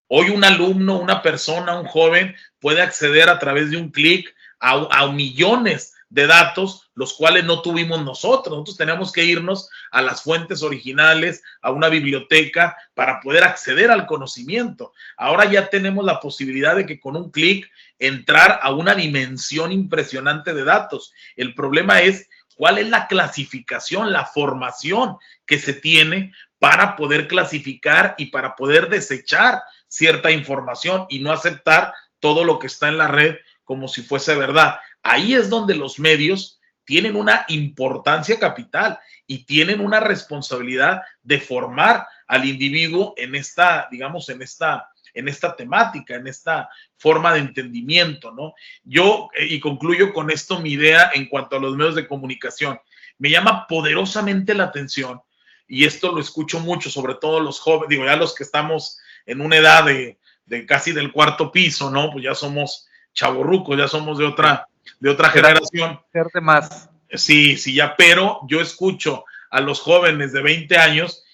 Hoy un alumno, una persona, un joven puede acceder a través de un clic a, a millones de datos, los cuales no tuvimos nosotros. Nosotros tenemos que irnos a las fuentes originales, a una biblioteca, para poder acceder al conocimiento. Ahora ya tenemos la posibilidad de que con un clic entrar a una dimensión impresionante de datos. El problema es cuál es la clasificación, la formación que se tiene para poder clasificar y para poder desechar cierta información y no aceptar todo lo que está en la red como si fuese verdad. Ahí es donde los medios tienen una importancia capital y tienen una responsabilidad de formar al individuo en esta, digamos, en esta, en esta temática, en esta forma de entendimiento, ¿no? Yo, eh, y concluyo con esto mi idea en cuanto a los medios de comunicación, me llama poderosamente la atención, y esto lo escucho mucho, sobre todo los jóvenes, digo, ya los que estamos en una edad de, de casi del cuarto piso, ¿no? Pues ya somos chavorrucos, ya somos de otra, de otra generación. De más. Sí, sí, ya, pero yo escucho a los jóvenes de 20 años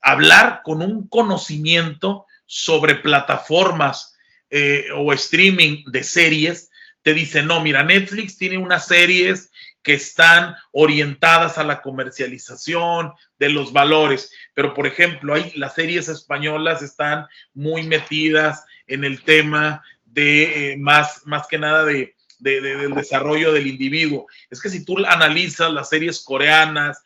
hablar con un conocimiento sobre plataformas eh, o streaming de series. Te dicen, no, mira, Netflix tiene unas series que están orientadas a la comercialización de los valores, pero por ejemplo, las series españolas están muy metidas en el tema de eh, más, más que nada de, del desarrollo del individuo. Es que si tú analizas las series coreanas,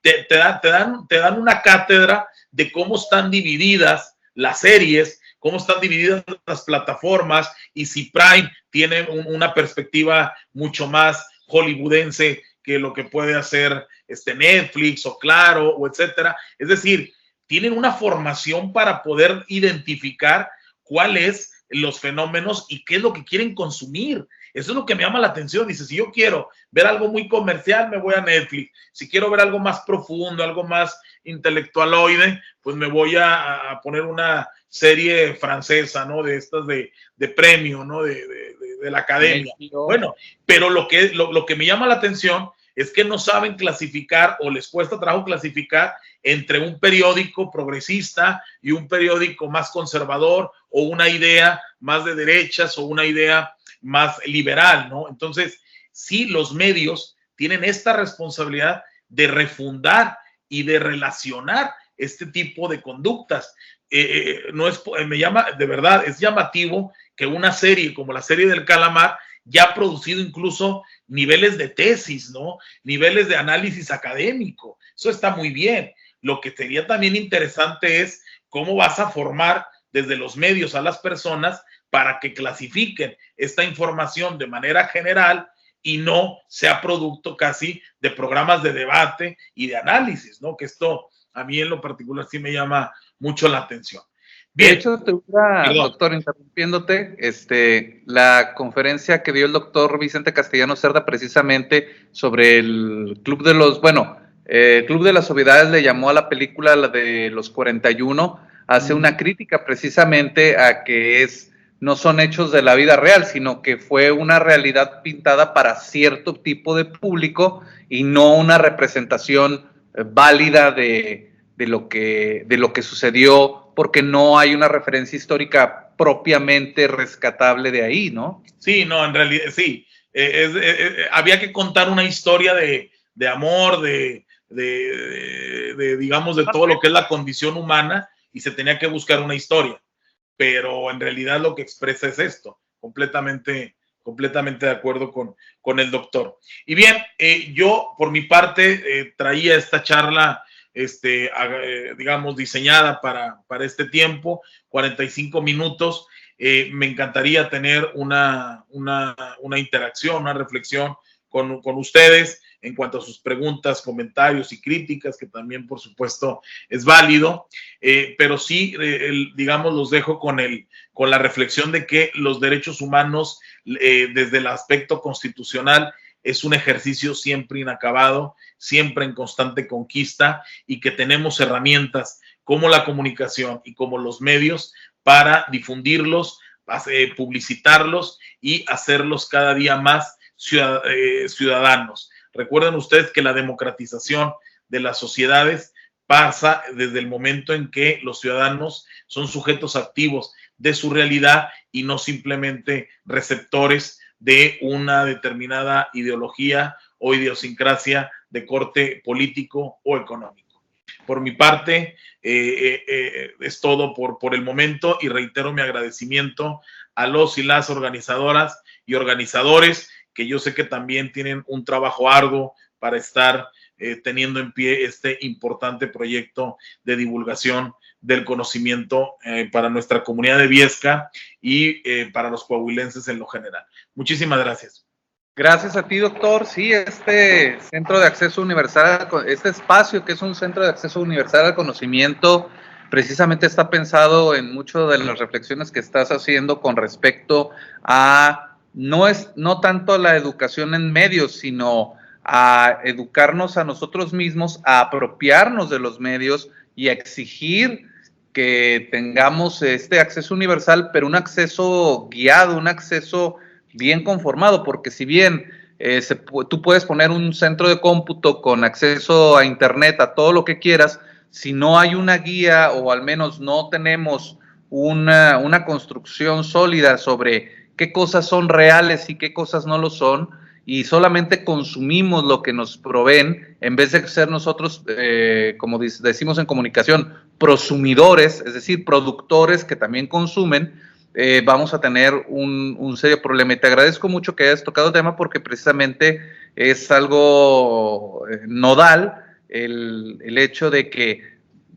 te, te, dan, te dan una cátedra de cómo están divididas las series, cómo están divididas las plataformas y si Prime tiene una perspectiva mucho más hollywoodense que lo que puede hacer este Netflix o Claro o etcétera. Es decir, tienen una formación para poder identificar cuál es los fenómenos y qué es lo que quieren consumir. Eso es lo que me llama la atención. Dice, si yo quiero ver algo muy comercial, me voy a Netflix. Si quiero ver algo más profundo, algo más intelectualoide, pues me voy a, poner una serie francesa, ¿no? De estas de, premio, ¿no? De, de, la academia. Bueno, pero lo que, lo, lo que me llama la atención es que no saben clasificar o les cuesta trabajo clasificar entre un periódico progresista y un periódico más conservador o una idea más de derechas o una idea más liberal, ¿no? Entonces, sí, los medios tienen esta responsabilidad de refundar y de relacionar este tipo de conductas. Eh, eh, no es, me llama, de verdad, es llamativo que una serie como la serie del calamar ya ha producido incluso niveles de tesis, ¿no? Niveles de análisis académico. Eso está muy bien. Lo que sería también interesante es cómo vas a formar desde los medios a las personas para que clasifiquen esta información de manera general y no sea producto casi de programas de debate y de análisis, ¿no? Que esto a mí en lo particular sí me llama mucho la atención. De hecho, doctor, interrumpiéndote, este, la conferencia que dio el doctor Vicente Castellano Cerda precisamente sobre el Club de los, bueno, el Club de las Obviedades le llamó a la película la de los 41, hace una crítica precisamente a que es no son hechos de la vida real, sino que fue una realidad pintada para cierto tipo de público y no una representación eh, válida de, lo que, de lo que sucedió, porque no hay una referencia histórica propiamente rescatable de ahí, ¿no? Sí, no, en realidad sí. Eh, eh, había que contar una historia de, amor, de, de, digamos, de todo lo que es la condición humana y se tenía que buscar una historia pero en realidad lo que expresa es esto, completamente, completamente de acuerdo con, con el doctor. Y bien, eh, yo por mi parte eh, traía esta charla, este, eh, digamos, diseñada para, para, este tiempo, 45 minutos. me encantaría tener una, una, una interacción, una reflexión con, con ustedes en cuanto a sus preguntas, comentarios y críticas, que también por supuesto es válido, eh, pero sí, eh, digamos, los dejo con, el, con la reflexión de que los derechos humanos eh, desde el aspecto constitucional es un ejercicio siempre inacabado, siempre en constante conquista y que tenemos herramientas como la comunicación y como los medios para difundirlos, publicitarlos y hacerlos cada día más ciudadanos. Recuerden ustedes que la democratización de las sociedades pasa desde el momento en que los ciudadanos son sujetos activos de su realidad y no simplemente receptores de una determinada ideología o idiosincrasia de corte político o económico. Por mi parte, eh, eh, eh, es todo por, por el momento y reitero mi agradecimiento a los y las organizadoras y organizadores que yo sé que también tienen un trabajo arduo para estar teniendo en pie este importante proyecto de divulgación del conocimiento eh, para nuestra comunidad de Viesca y eh, para los coahuilenses en lo general. Muchísimas gracias. Gracias a ti, doctor. Sí, este centro de acceso universal, este espacio que es un centro de acceso universal al conocimiento, precisamente está pensado en muchas de las reflexiones que estás haciendo con respecto a no es no tanto la educación en medios, sino a educarnos a nosotros mismos, a apropiarnos de los medios y a exigir que tengamos este acceso universal, pero un acceso guiado, un acceso bien conformado, porque si bien eh, tú puedes poner un centro de cómputo con acceso a Internet, a todo lo que quieras, si no hay una guía o al menos no tenemos una, una construcción sólida sobre qué cosas son reales y qué cosas no lo son, y solamente consumimos lo que nos proveen, en vez de ser nosotros, eh, como decimos en comunicación, prosumidores, es decir, productores que también consumen, eh, vamos a tener un, serio problema. Y te agradezco mucho que hayas tocado el tema porque precisamente es algo eh, nodal el, el hecho de que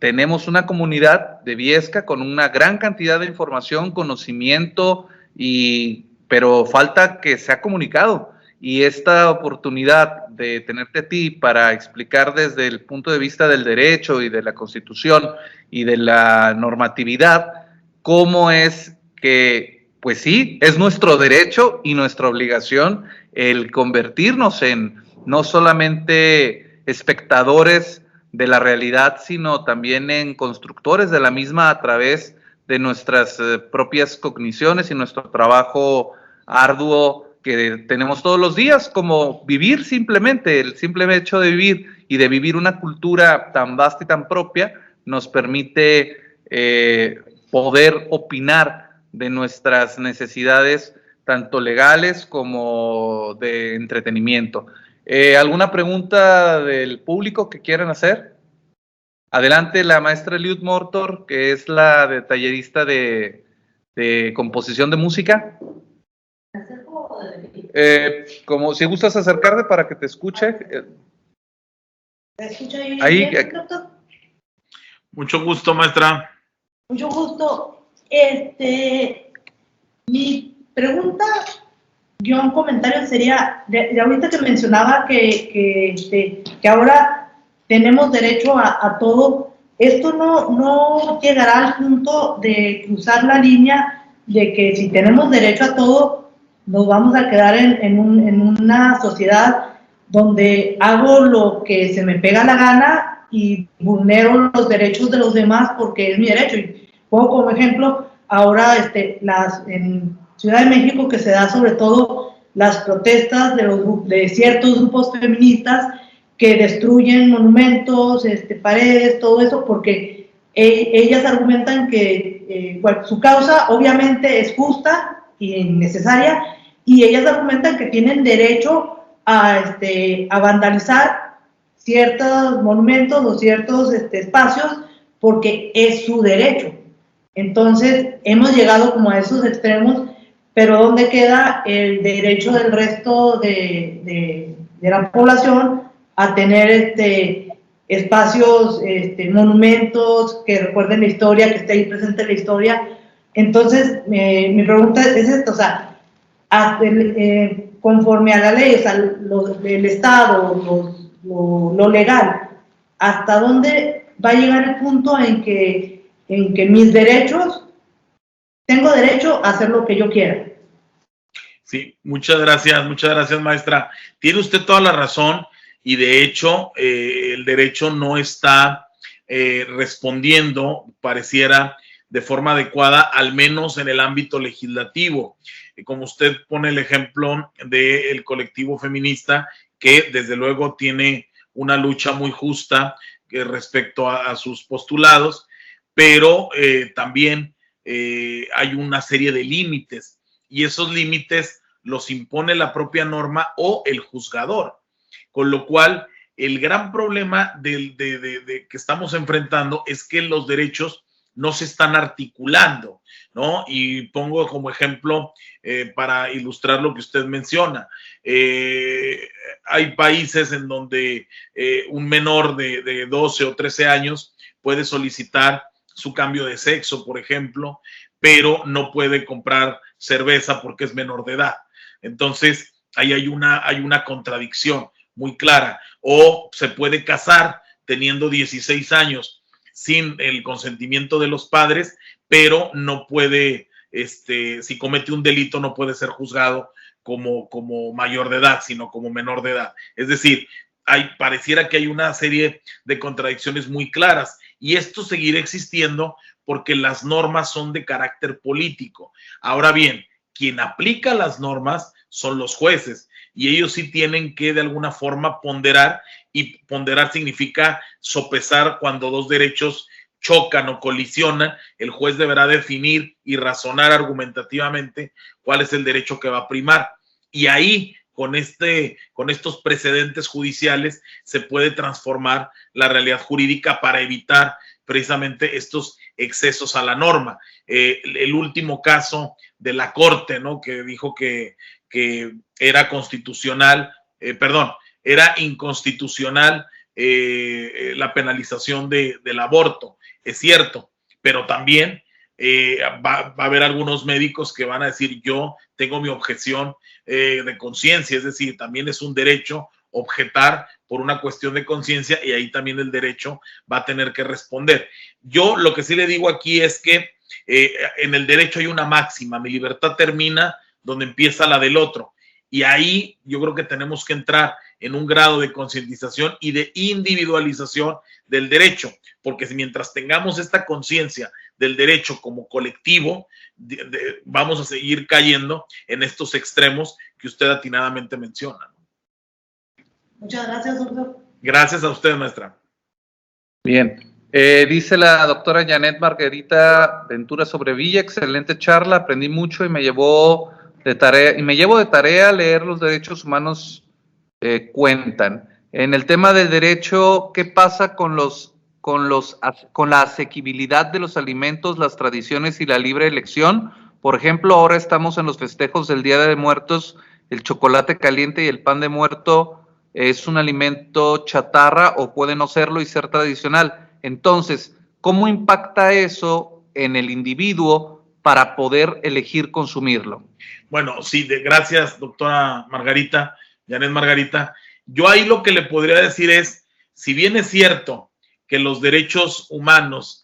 tenemos una comunidad de Viesca con una gran cantidad de información, conocimiento, y, pero falta que sea comunicado. Y esta oportunidad de tenerte a ti para explicar desde el punto de vista del derecho y de la constitución y de la normatividad, cómo es que, pues sí, es nuestro derecho y nuestra obligación el convertirnos en no solamente espectadores de la realidad, sino también en constructores de la misma a través de nuestras eh, propias cogniciones y nuestro trabajo arduo que tenemos todos los días, como vivir simplemente, el simple hecho de vivir y de vivir una cultura tan vasta y tan propia, nos permite eh, poder opinar de nuestras necesidades, tanto legales como de entretenimiento. Eh, ¿Alguna pregunta del público que quieran hacer? Adelante la maestra Liud Mortor, que es la tallerista de, composición de música. Eh, como si gustas acercarte para que te escuche. ¿Me escucha Ahí, doctor? Mucho gusto, maestra. Mucho gusto. Este, mi pregunta, un comentario sería, de, ahorita que mencionaba que, que, este, que ahora tenemos derecho a, todo. Esto no, no llegará al punto de cruzar la línea de que si tenemos derecho a todo, nos vamos a quedar en, en, un, en una sociedad donde hago lo que se me pega la gana y vulnero los derechos de los demás porque es mi derecho. Y pongo como ejemplo, ahora este, las, en Ciudad de México que se da sobre todo las protestas de, los, de ciertos grupos feministas que destruyen monumentos, este, paredes, todo eso, porque e, ellas argumentan que eh, su causa obviamente es justa y necesaria, y ellas argumentan que tienen derecho a, este, a vandalizar ciertos monumentos o ciertos este, espacios porque es su derecho. Entonces, hemos llegado como a esos extremos, pero ¿dónde queda el derecho del resto de, de, de la población a tener este, espacios, este, monumentos que recuerden la historia, que esté ahí presente la historia? Entonces, mi pregunta es esto, o sea, eh, conforme a la ley, o sea, el Estado, lo, legal, hasta dónde va a llegar el punto en que, en que mis derechos, tengo derecho a hacer lo que yo quiera. Sí, muchas gracias, muchas gracias maestra. Tiene usted toda la razón y de hecho eh, el derecho no está eh, respondiendo, pareciera, de forma adecuada, al menos en el ámbito legislativo. Como usted pone el ejemplo del colectivo feminista, que desde luego tiene una lucha muy justa eh, respecto a, sus postulados, pero eh, también eh, hay una serie de límites y esos límites los impone la propia norma o el juzgador. Con lo cual, el gran problema de, que estamos enfrentando es que los derechos no se están articulando, ¿no? Y pongo como ejemplo eh, para ilustrar lo que usted menciona. Eh, hay países en donde eh, un menor de, de 12 o 13 años puede solicitar su cambio de sexo, por ejemplo, pero no puede comprar cerveza porque es menor de edad. Entonces, ahí hay una, hay una contradicción muy clara. O se puede casar teniendo 16 años sin el consentimiento de los padres, pero no puede, este, si comete un delito, no puede ser juzgado como, como mayor de edad, sino como menor de edad. Es decir, hay, pareciera que hay una serie de contradicciones muy claras y esto seguirá existiendo porque las normas son de carácter político. Ahora bien, quien aplica las normas son los jueces y ellos sí tienen que de alguna forma ponderar y ponderar significa sopesar cuando dos derechos chocan o colisionan, el juez deberá definir y razonar argumentativamente cuál es el derecho que va a primar. Y ahí, con, este, con estos precedentes judiciales, se puede transformar la realidad jurídica para evitar precisamente estos excesos a la norma. Eh, el último caso de la Corte, ¿no? Que dijo que, que era constitucional, eh, perdón, era inconstitucional eh, la penalización de, del aborto, es cierto, pero también eh, va, a haber algunos médicos que van a decir yo tengo mi objeción de conciencia, es decir, también es un derecho objetar por una cuestión de conciencia y ahí también el derecho va a tener que responder. Yo lo que sí le digo aquí es que en el derecho hay una máxima, mi libertad termina donde empieza la del otro. Y ahí yo creo que tenemos que entrar en un grado de concientización y de individualización del derecho, porque mientras tengamos esta conciencia del derecho como colectivo, vamos a seguir cayendo en estos extremos que usted atinadamente menciona. Muchas gracias, doctor. Gracias a usted, maestra. Bien, eh, dice la doctora Janet Margarita Ventura sobre Villa, excelente charla, aprendí mucho y me llevó de tarea, y me llevo de tarea leer los derechos humanos eh, cuentan. En el tema del derecho, ¿qué pasa con los con los con la asequibilidad de los alimentos, las tradiciones y la libre elección? Por ejemplo, ahora estamos en los festejos del Día de Muertos, el chocolate caliente y el pan de muerto es un alimento chatarra o puede no serlo y ser tradicional. Entonces, ¿cómo impacta eso en el individuo para poder elegir consumirlo? Bueno, sí, de, gracias, doctora Margarita, Janet Margarita. Yo ahí lo que le podría decir es, si bien es cierto que los derechos humanos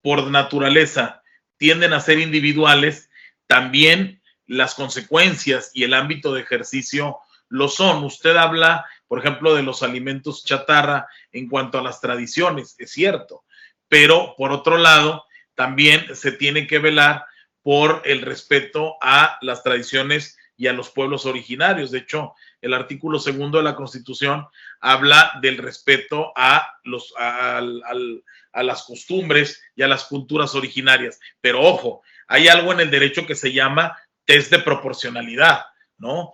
por naturaleza tienden a ser individuales, también las consecuencias y el ámbito de ejercicio lo son. Usted habla, por ejemplo, de los alimentos chatarra en cuanto a las tradiciones, es cierto, pero por otro lado, también se tiene que velar por el respeto a las tradiciones y a los pueblos originarios. De hecho, el artículo segundo de la Constitución habla del respeto a, los, a, las costumbres y a las culturas originarias. Pero ojo, hay algo en el derecho que se llama test de proporcionalidad, ¿no?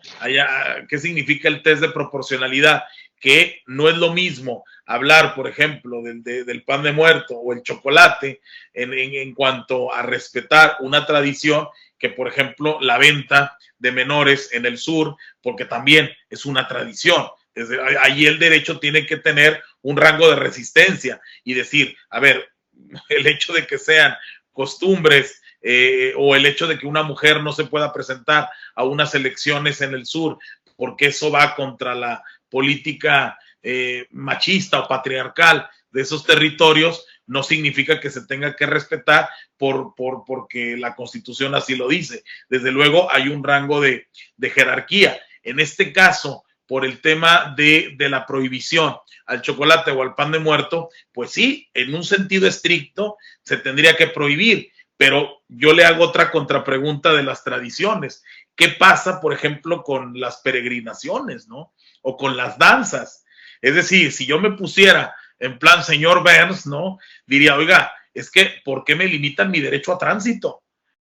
¿Qué significa el test de proporcionalidad? Que no es lo mismo hablar, por ejemplo, del, del pan de muerto o el chocolate en, en cuanto a respetar una tradición que, por ejemplo, la venta de menores en el sur, porque también es una tradición. Desde, ahí el derecho tiene que tener un rango de resistencia y decir, a ver, el hecho de que sean costumbres eh, o el hecho de que una mujer no se pueda presentar a unas elecciones en el sur, porque eso va contra la política eh, machista o patriarcal de esos territorios, no significa que se tenga que respetar por, por, porque la constitución así lo dice. Desde luego hay un rango de, de jerarquía. En este caso, por el tema de, de, la prohibición al chocolate o al pan de muerto, pues sí, en un sentido estricto se tendría que prohibir, pero yo le hago otra contrapregunta de las tradiciones. ¿Qué pasa, por ejemplo, con las peregrinaciones, no? O con las danzas. Es decir, si yo me pusiera en plan señor Burns, ¿no? Diría, oiga, es que, ¿por qué me limitan mi derecho a tránsito?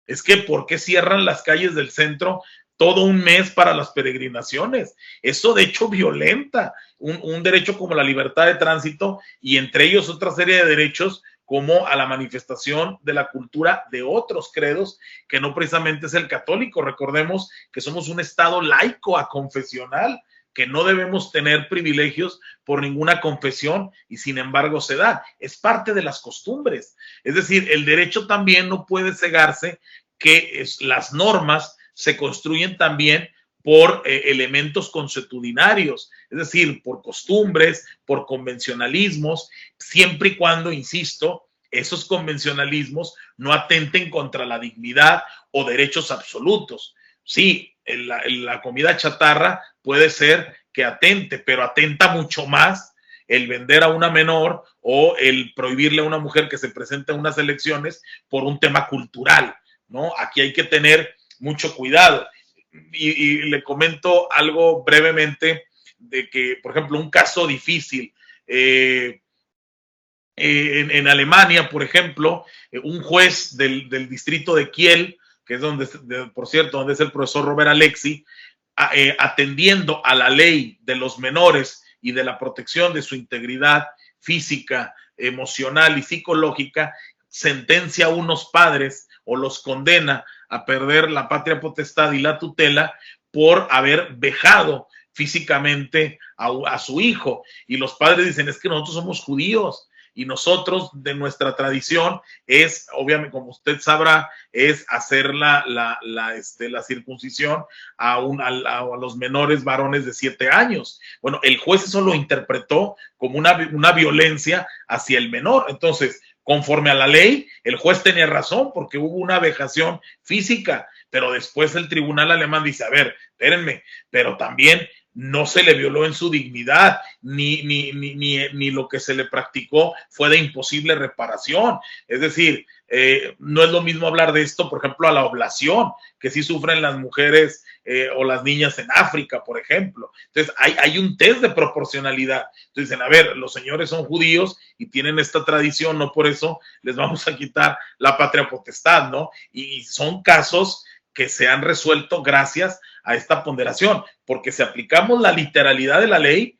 Es que, ¿por qué cierran las calles del centro todo un mes para las peregrinaciones? Eso, de hecho, violenta un, un derecho como la libertad de tránsito y entre ellos otra serie de derechos como a la manifestación de la cultura de otros credos, que no precisamente es el católico. Recordemos que somos un Estado laico a confesional que no debemos tener privilegios por ninguna confesión y sin embargo se da. Es parte de las costumbres. Es decir, el derecho también no puede cegarse que es, las normas se construyen también por eh, elementos consuetudinarios, es decir, por costumbres, por convencionalismos, siempre y cuando, insisto, esos convencionalismos no atenten contra la dignidad o derechos absolutos. Sí, la, la comida chatarra puede ser que atente, pero atenta mucho más el vender a una menor o el prohibirle a una mujer que se presente a unas elecciones por un tema cultural, ¿no? Aquí hay que tener mucho cuidado. Y, le comento algo brevemente de que, por ejemplo, un caso difícil. Eh, en, en, Alemania, por ejemplo, un juez del, del distrito de Kiel que es donde, por cierto, donde es el profesor Robert Alexi, eh, atendiendo a la ley de los menores y de la protección de su integridad física, emocional y psicológica, sentencia a unos padres o los condena a perder la patria potestad y la tutela por haber vejado físicamente a, su hijo. Y los padres dicen, es que nosotros somos judíos, y nosotros de nuestra tradición es, obviamente, como usted sabrá, es hacer la, la, la, este, la circuncisión a, un, a, a, los menores varones de siete años. Bueno, el juez eso lo interpretó como una, una violencia hacia el menor. Entonces, conforme a la ley, el juez tenía razón porque hubo una vejación física, pero después el tribunal alemán dice, a ver, espérenme, pero también no se le violó en su dignidad, ni, ni, ni, ni, lo que se le practicó fue de imposible reparación. Es decir, eh, no es lo mismo hablar de esto, por ejemplo, a la oblación, que sí sufren las mujeres eh, o las niñas en África, por ejemplo. Entonces, hay, hay un test de proporcionalidad. Entonces, dicen, a ver, los señores son judíos y tienen esta tradición, no por eso les vamos a quitar la patria potestad, ¿no? Y son casos que se han resuelto gracias a esta ponderación, porque si aplicamos la literalidad de la ley,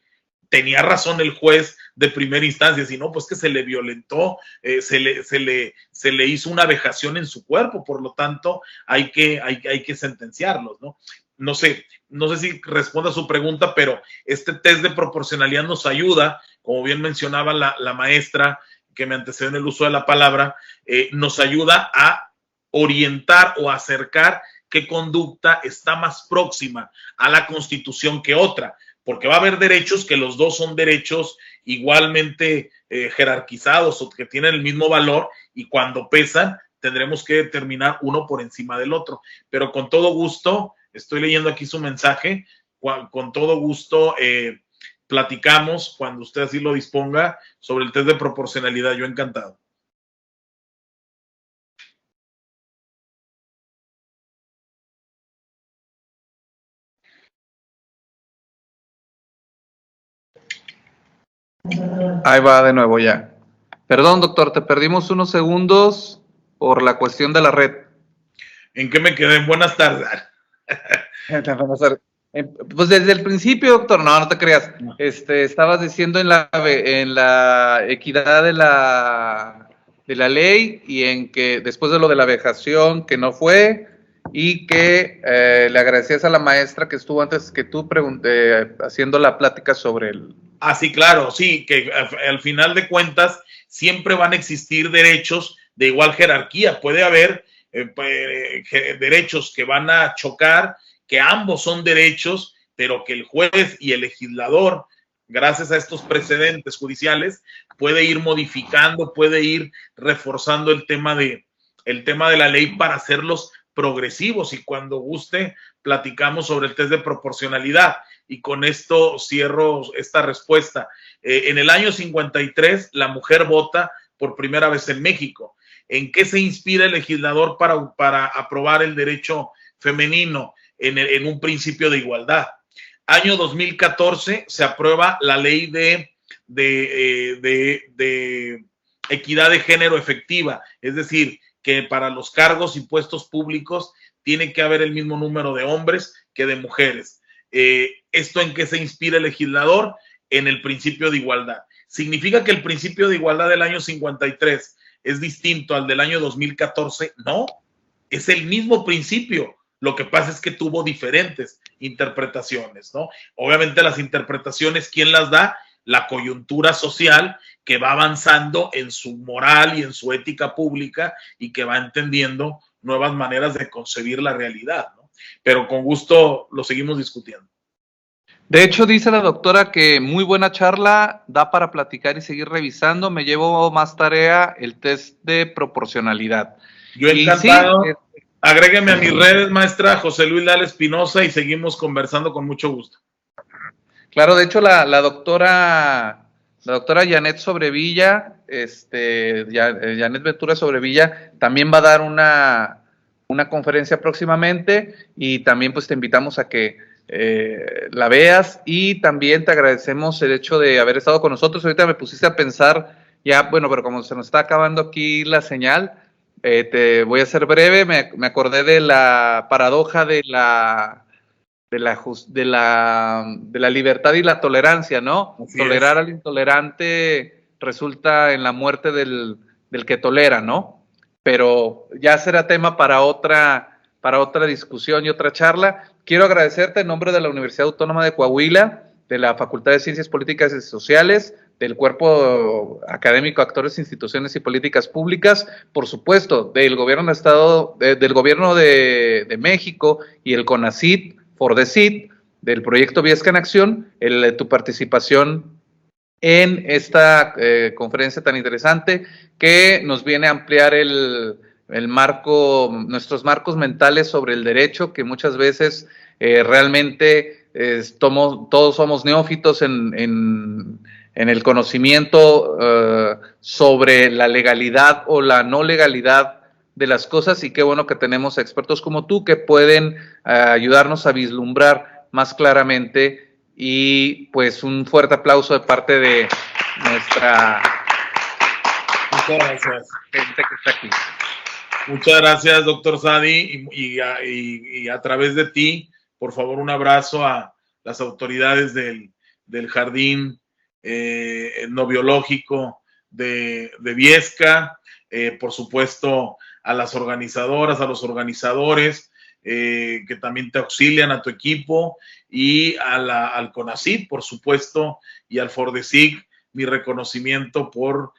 tenía razón el juez de primera instancia, si no, pues que se le violentó, eh, se, le, se, le, se le hizo una vejación en su cuerpo, por lo tanto, hay que, hay, hay que sentenciarlos, ¿no? No sé, no sé si responda a su pregunta, pero este test de proporcionalidad nos ayuda, como bien mencionaba la, la maestra que me antecedió en el uso de la palabra, eh, nos ayuda a orientar o acercar qué conducta está más próxima a la constitución que otra, porque va a haber derechos que los dos son derechos igualmente eh, jerarquizados o que tienen el mismo valor y cuando pesan tendremos que determinar uno por encima del otro. Pero con todo gusto, estoy leyendo aquí su mensaje, con todo gusto eh, platicamos cuando usted así lo disponga sobre el test de proporcionalidad. Yo encantado. Ahí va de nuevo ya. Perdón, doctor, te perdimos unos segundos por la cuestión de la red. ¿En qué me quedé? Buenas tardes. Pues desde el principio, doctor, no, no te creas. Este, estabas diciendo en la, en la equidad de la, de la ley y en que después de lo de la vejación, que no fue, y que eh, le agradecías a la maestra que estuvo antes que tú pregunté, haciendo la plática sobre el... Ah, sí, claro, sí, que al final de cuentas siempre van a existir derechos de igual jerarquía. Puede haber eh, eh, derechos que van a chocar que ambos son derechos, pero que el juez y el legislador, gracias a estos precedentes judiciales, puede ir modificando, puede ir reforzando el tema de, el tema de la ley para hacerlos progresivos y cuando guste platicamos sobre el test de proporcionalidad y con esto cierro esta respuesta. Eh, en el año 53 la mujer vota por primera vez en México. ¿En qué se inspira el legislador para, para aprobar el derecho femenino? en, un principio de igualdad. Año 2014 se aprueba la ley de, de, eh, de, equidad de género efectiva, es decir, que para los cargos y puestos públicos tiene que haber el mismo número de hombres que de mujeres. Eh, ¿Esto en qué se inspira el legislador? En el principio de igualdad. ¿Significa que el principio de igualdad del año 53 es distinto al del año 2014? No, es el mismo principio. Lo que pasa es que tuvo diferentes interpretaciones, ¿no? Obviamente las interpretaciones, ¿quién las da? La coyuntura social que va avanzando en su moral y en su ética pública y que va entendiendo nuevas maneras de concebir la realidad, ¿no? Pero con gusto lo seguimos discutiendo. De hecho, dice la doctora que muy buena charla, da para platicar y seguir revisando. Me llevo más tarea el test de proporcionalidad. Yo encantado. Agrégueme a mis redes, maestra José Luis Lal Espinosa, y seguimos conversando con mucho gusto. Claro, de hecho, la, doctora, la doctora Janet Sobrevilla, este, eh, Janet Ventura Sobrevilla, también va a dar una, una conferencia próximamente y también pues te invitamos a que eh, la veas y también te agradecemos el hecho de haber estado con nosotros. Ahorita me pusiste a pensar, ya, bueno, pero como se nos está acabando aquí la señal, eh, te voy a ser breve, me, me, acordé de la paradoja de la, de la, de la, de la libertad y la tolerancia, ¿no? Tolerar al intolerante resulta en la muerte del, del, que tolera, ¿no? Pero ya será tema para otra, para otra discusión y otra charla. Quiero agradecerte en nombre de la Universidad Autónoma de Coahuila, de la Facultad de Ciencias Políticas y Sociales, del cuerpo académico, actores, instituciones y políticas públicas, por supuesto, del gobierno de Estado, del gobierno de, México y el CONACIT, FORDECIT, del proyecto Viesca en Acción, el, tu participación en esta eh, conferencia tan interesante que nos viene a ampliar el, marco, nuestros marcos mentales sobre el derecho, que muchas veces eh, realmente todos somos neófitos en el conocimiento eh, sobre la legalidad o la no legalidad de las cosas y qué bueno que tenemos expertos como tú que pueden eh, ayudarnos a vislumbrar más claramente y pues un fuerte aplauso de parte de nuestra Muchas gracias. gente que está aquí. Muchas gracias, doctor Sadi, y, y, a través de ti, por favor, un abrazo a las autoridades del, del jardín eh, no biológico de, Viesca, eh, por supuesto a las organizadoras, a los organizadores eh, que también te auxilian a tu equipo y al CONACID, por supuesto, y al FORDESIG, mi reconocimiento por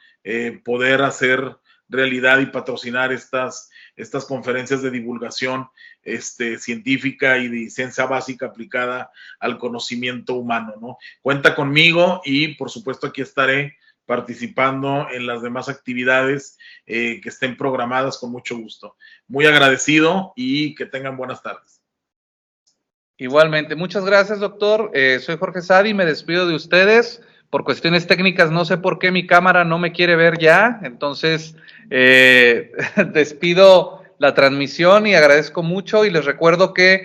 poder hacer realidad y patrocinar estas, estas conferencias de divulgación este, científica y de ciencia básica aplicada al conocimiento humano, ¿no? Cuenta conmigo y por supuesto aquí estaré participando en las demás actividades eh, que estén programadas con mucho gusto. Muy agradecido y que tengan buenas tardes. Igualmente, muchas gracias, doctor. Eh, soy Jorge Sadi, me despido de ustedes. Por cuestiones técnicas, no sé por qué mi cámara no me quiere ver ya, entonces eh, despido la transmisión y agradezco mucho y les recuerdo que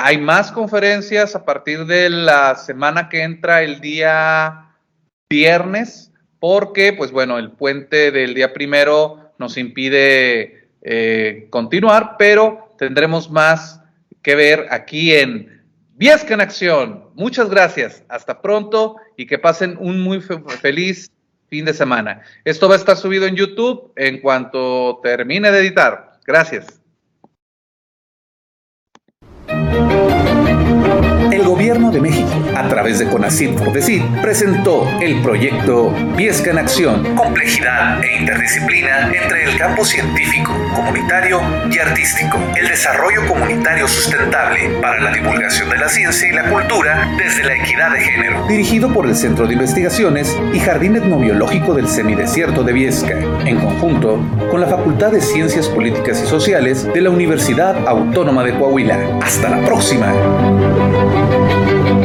hay más conferencias a partir de la semana que entra el día viernes, porque, pues bueno, el puente del día primero nos impide eh, continuar, pero tendremos más que ver aquí en Viesca en Acción. Muchas gracias, hasta pronto y que pasen un muy feliz fin de semana. Esto va a estar subido en YouTube en cuanto termine de editar. Gracias. El Gobierno de México, a través de CONACYT for presentó el proyecto Viesca en Acción, complejidad e interdisciplina entre el campo científico, comunitario y artístico, el desarrollo comunitario sustentable para la divulgación de la ciencia y la cultura desde la equidad de género, dirigido por el Centro de Investigaciones y Jardín Etnobiológico del Semidesierto de Viesca, en conjunto con la Facultad de Ciencias Políticas y Sociales de la Universidad Autónoma de Coahuila. Hasta la próxima. Thank you.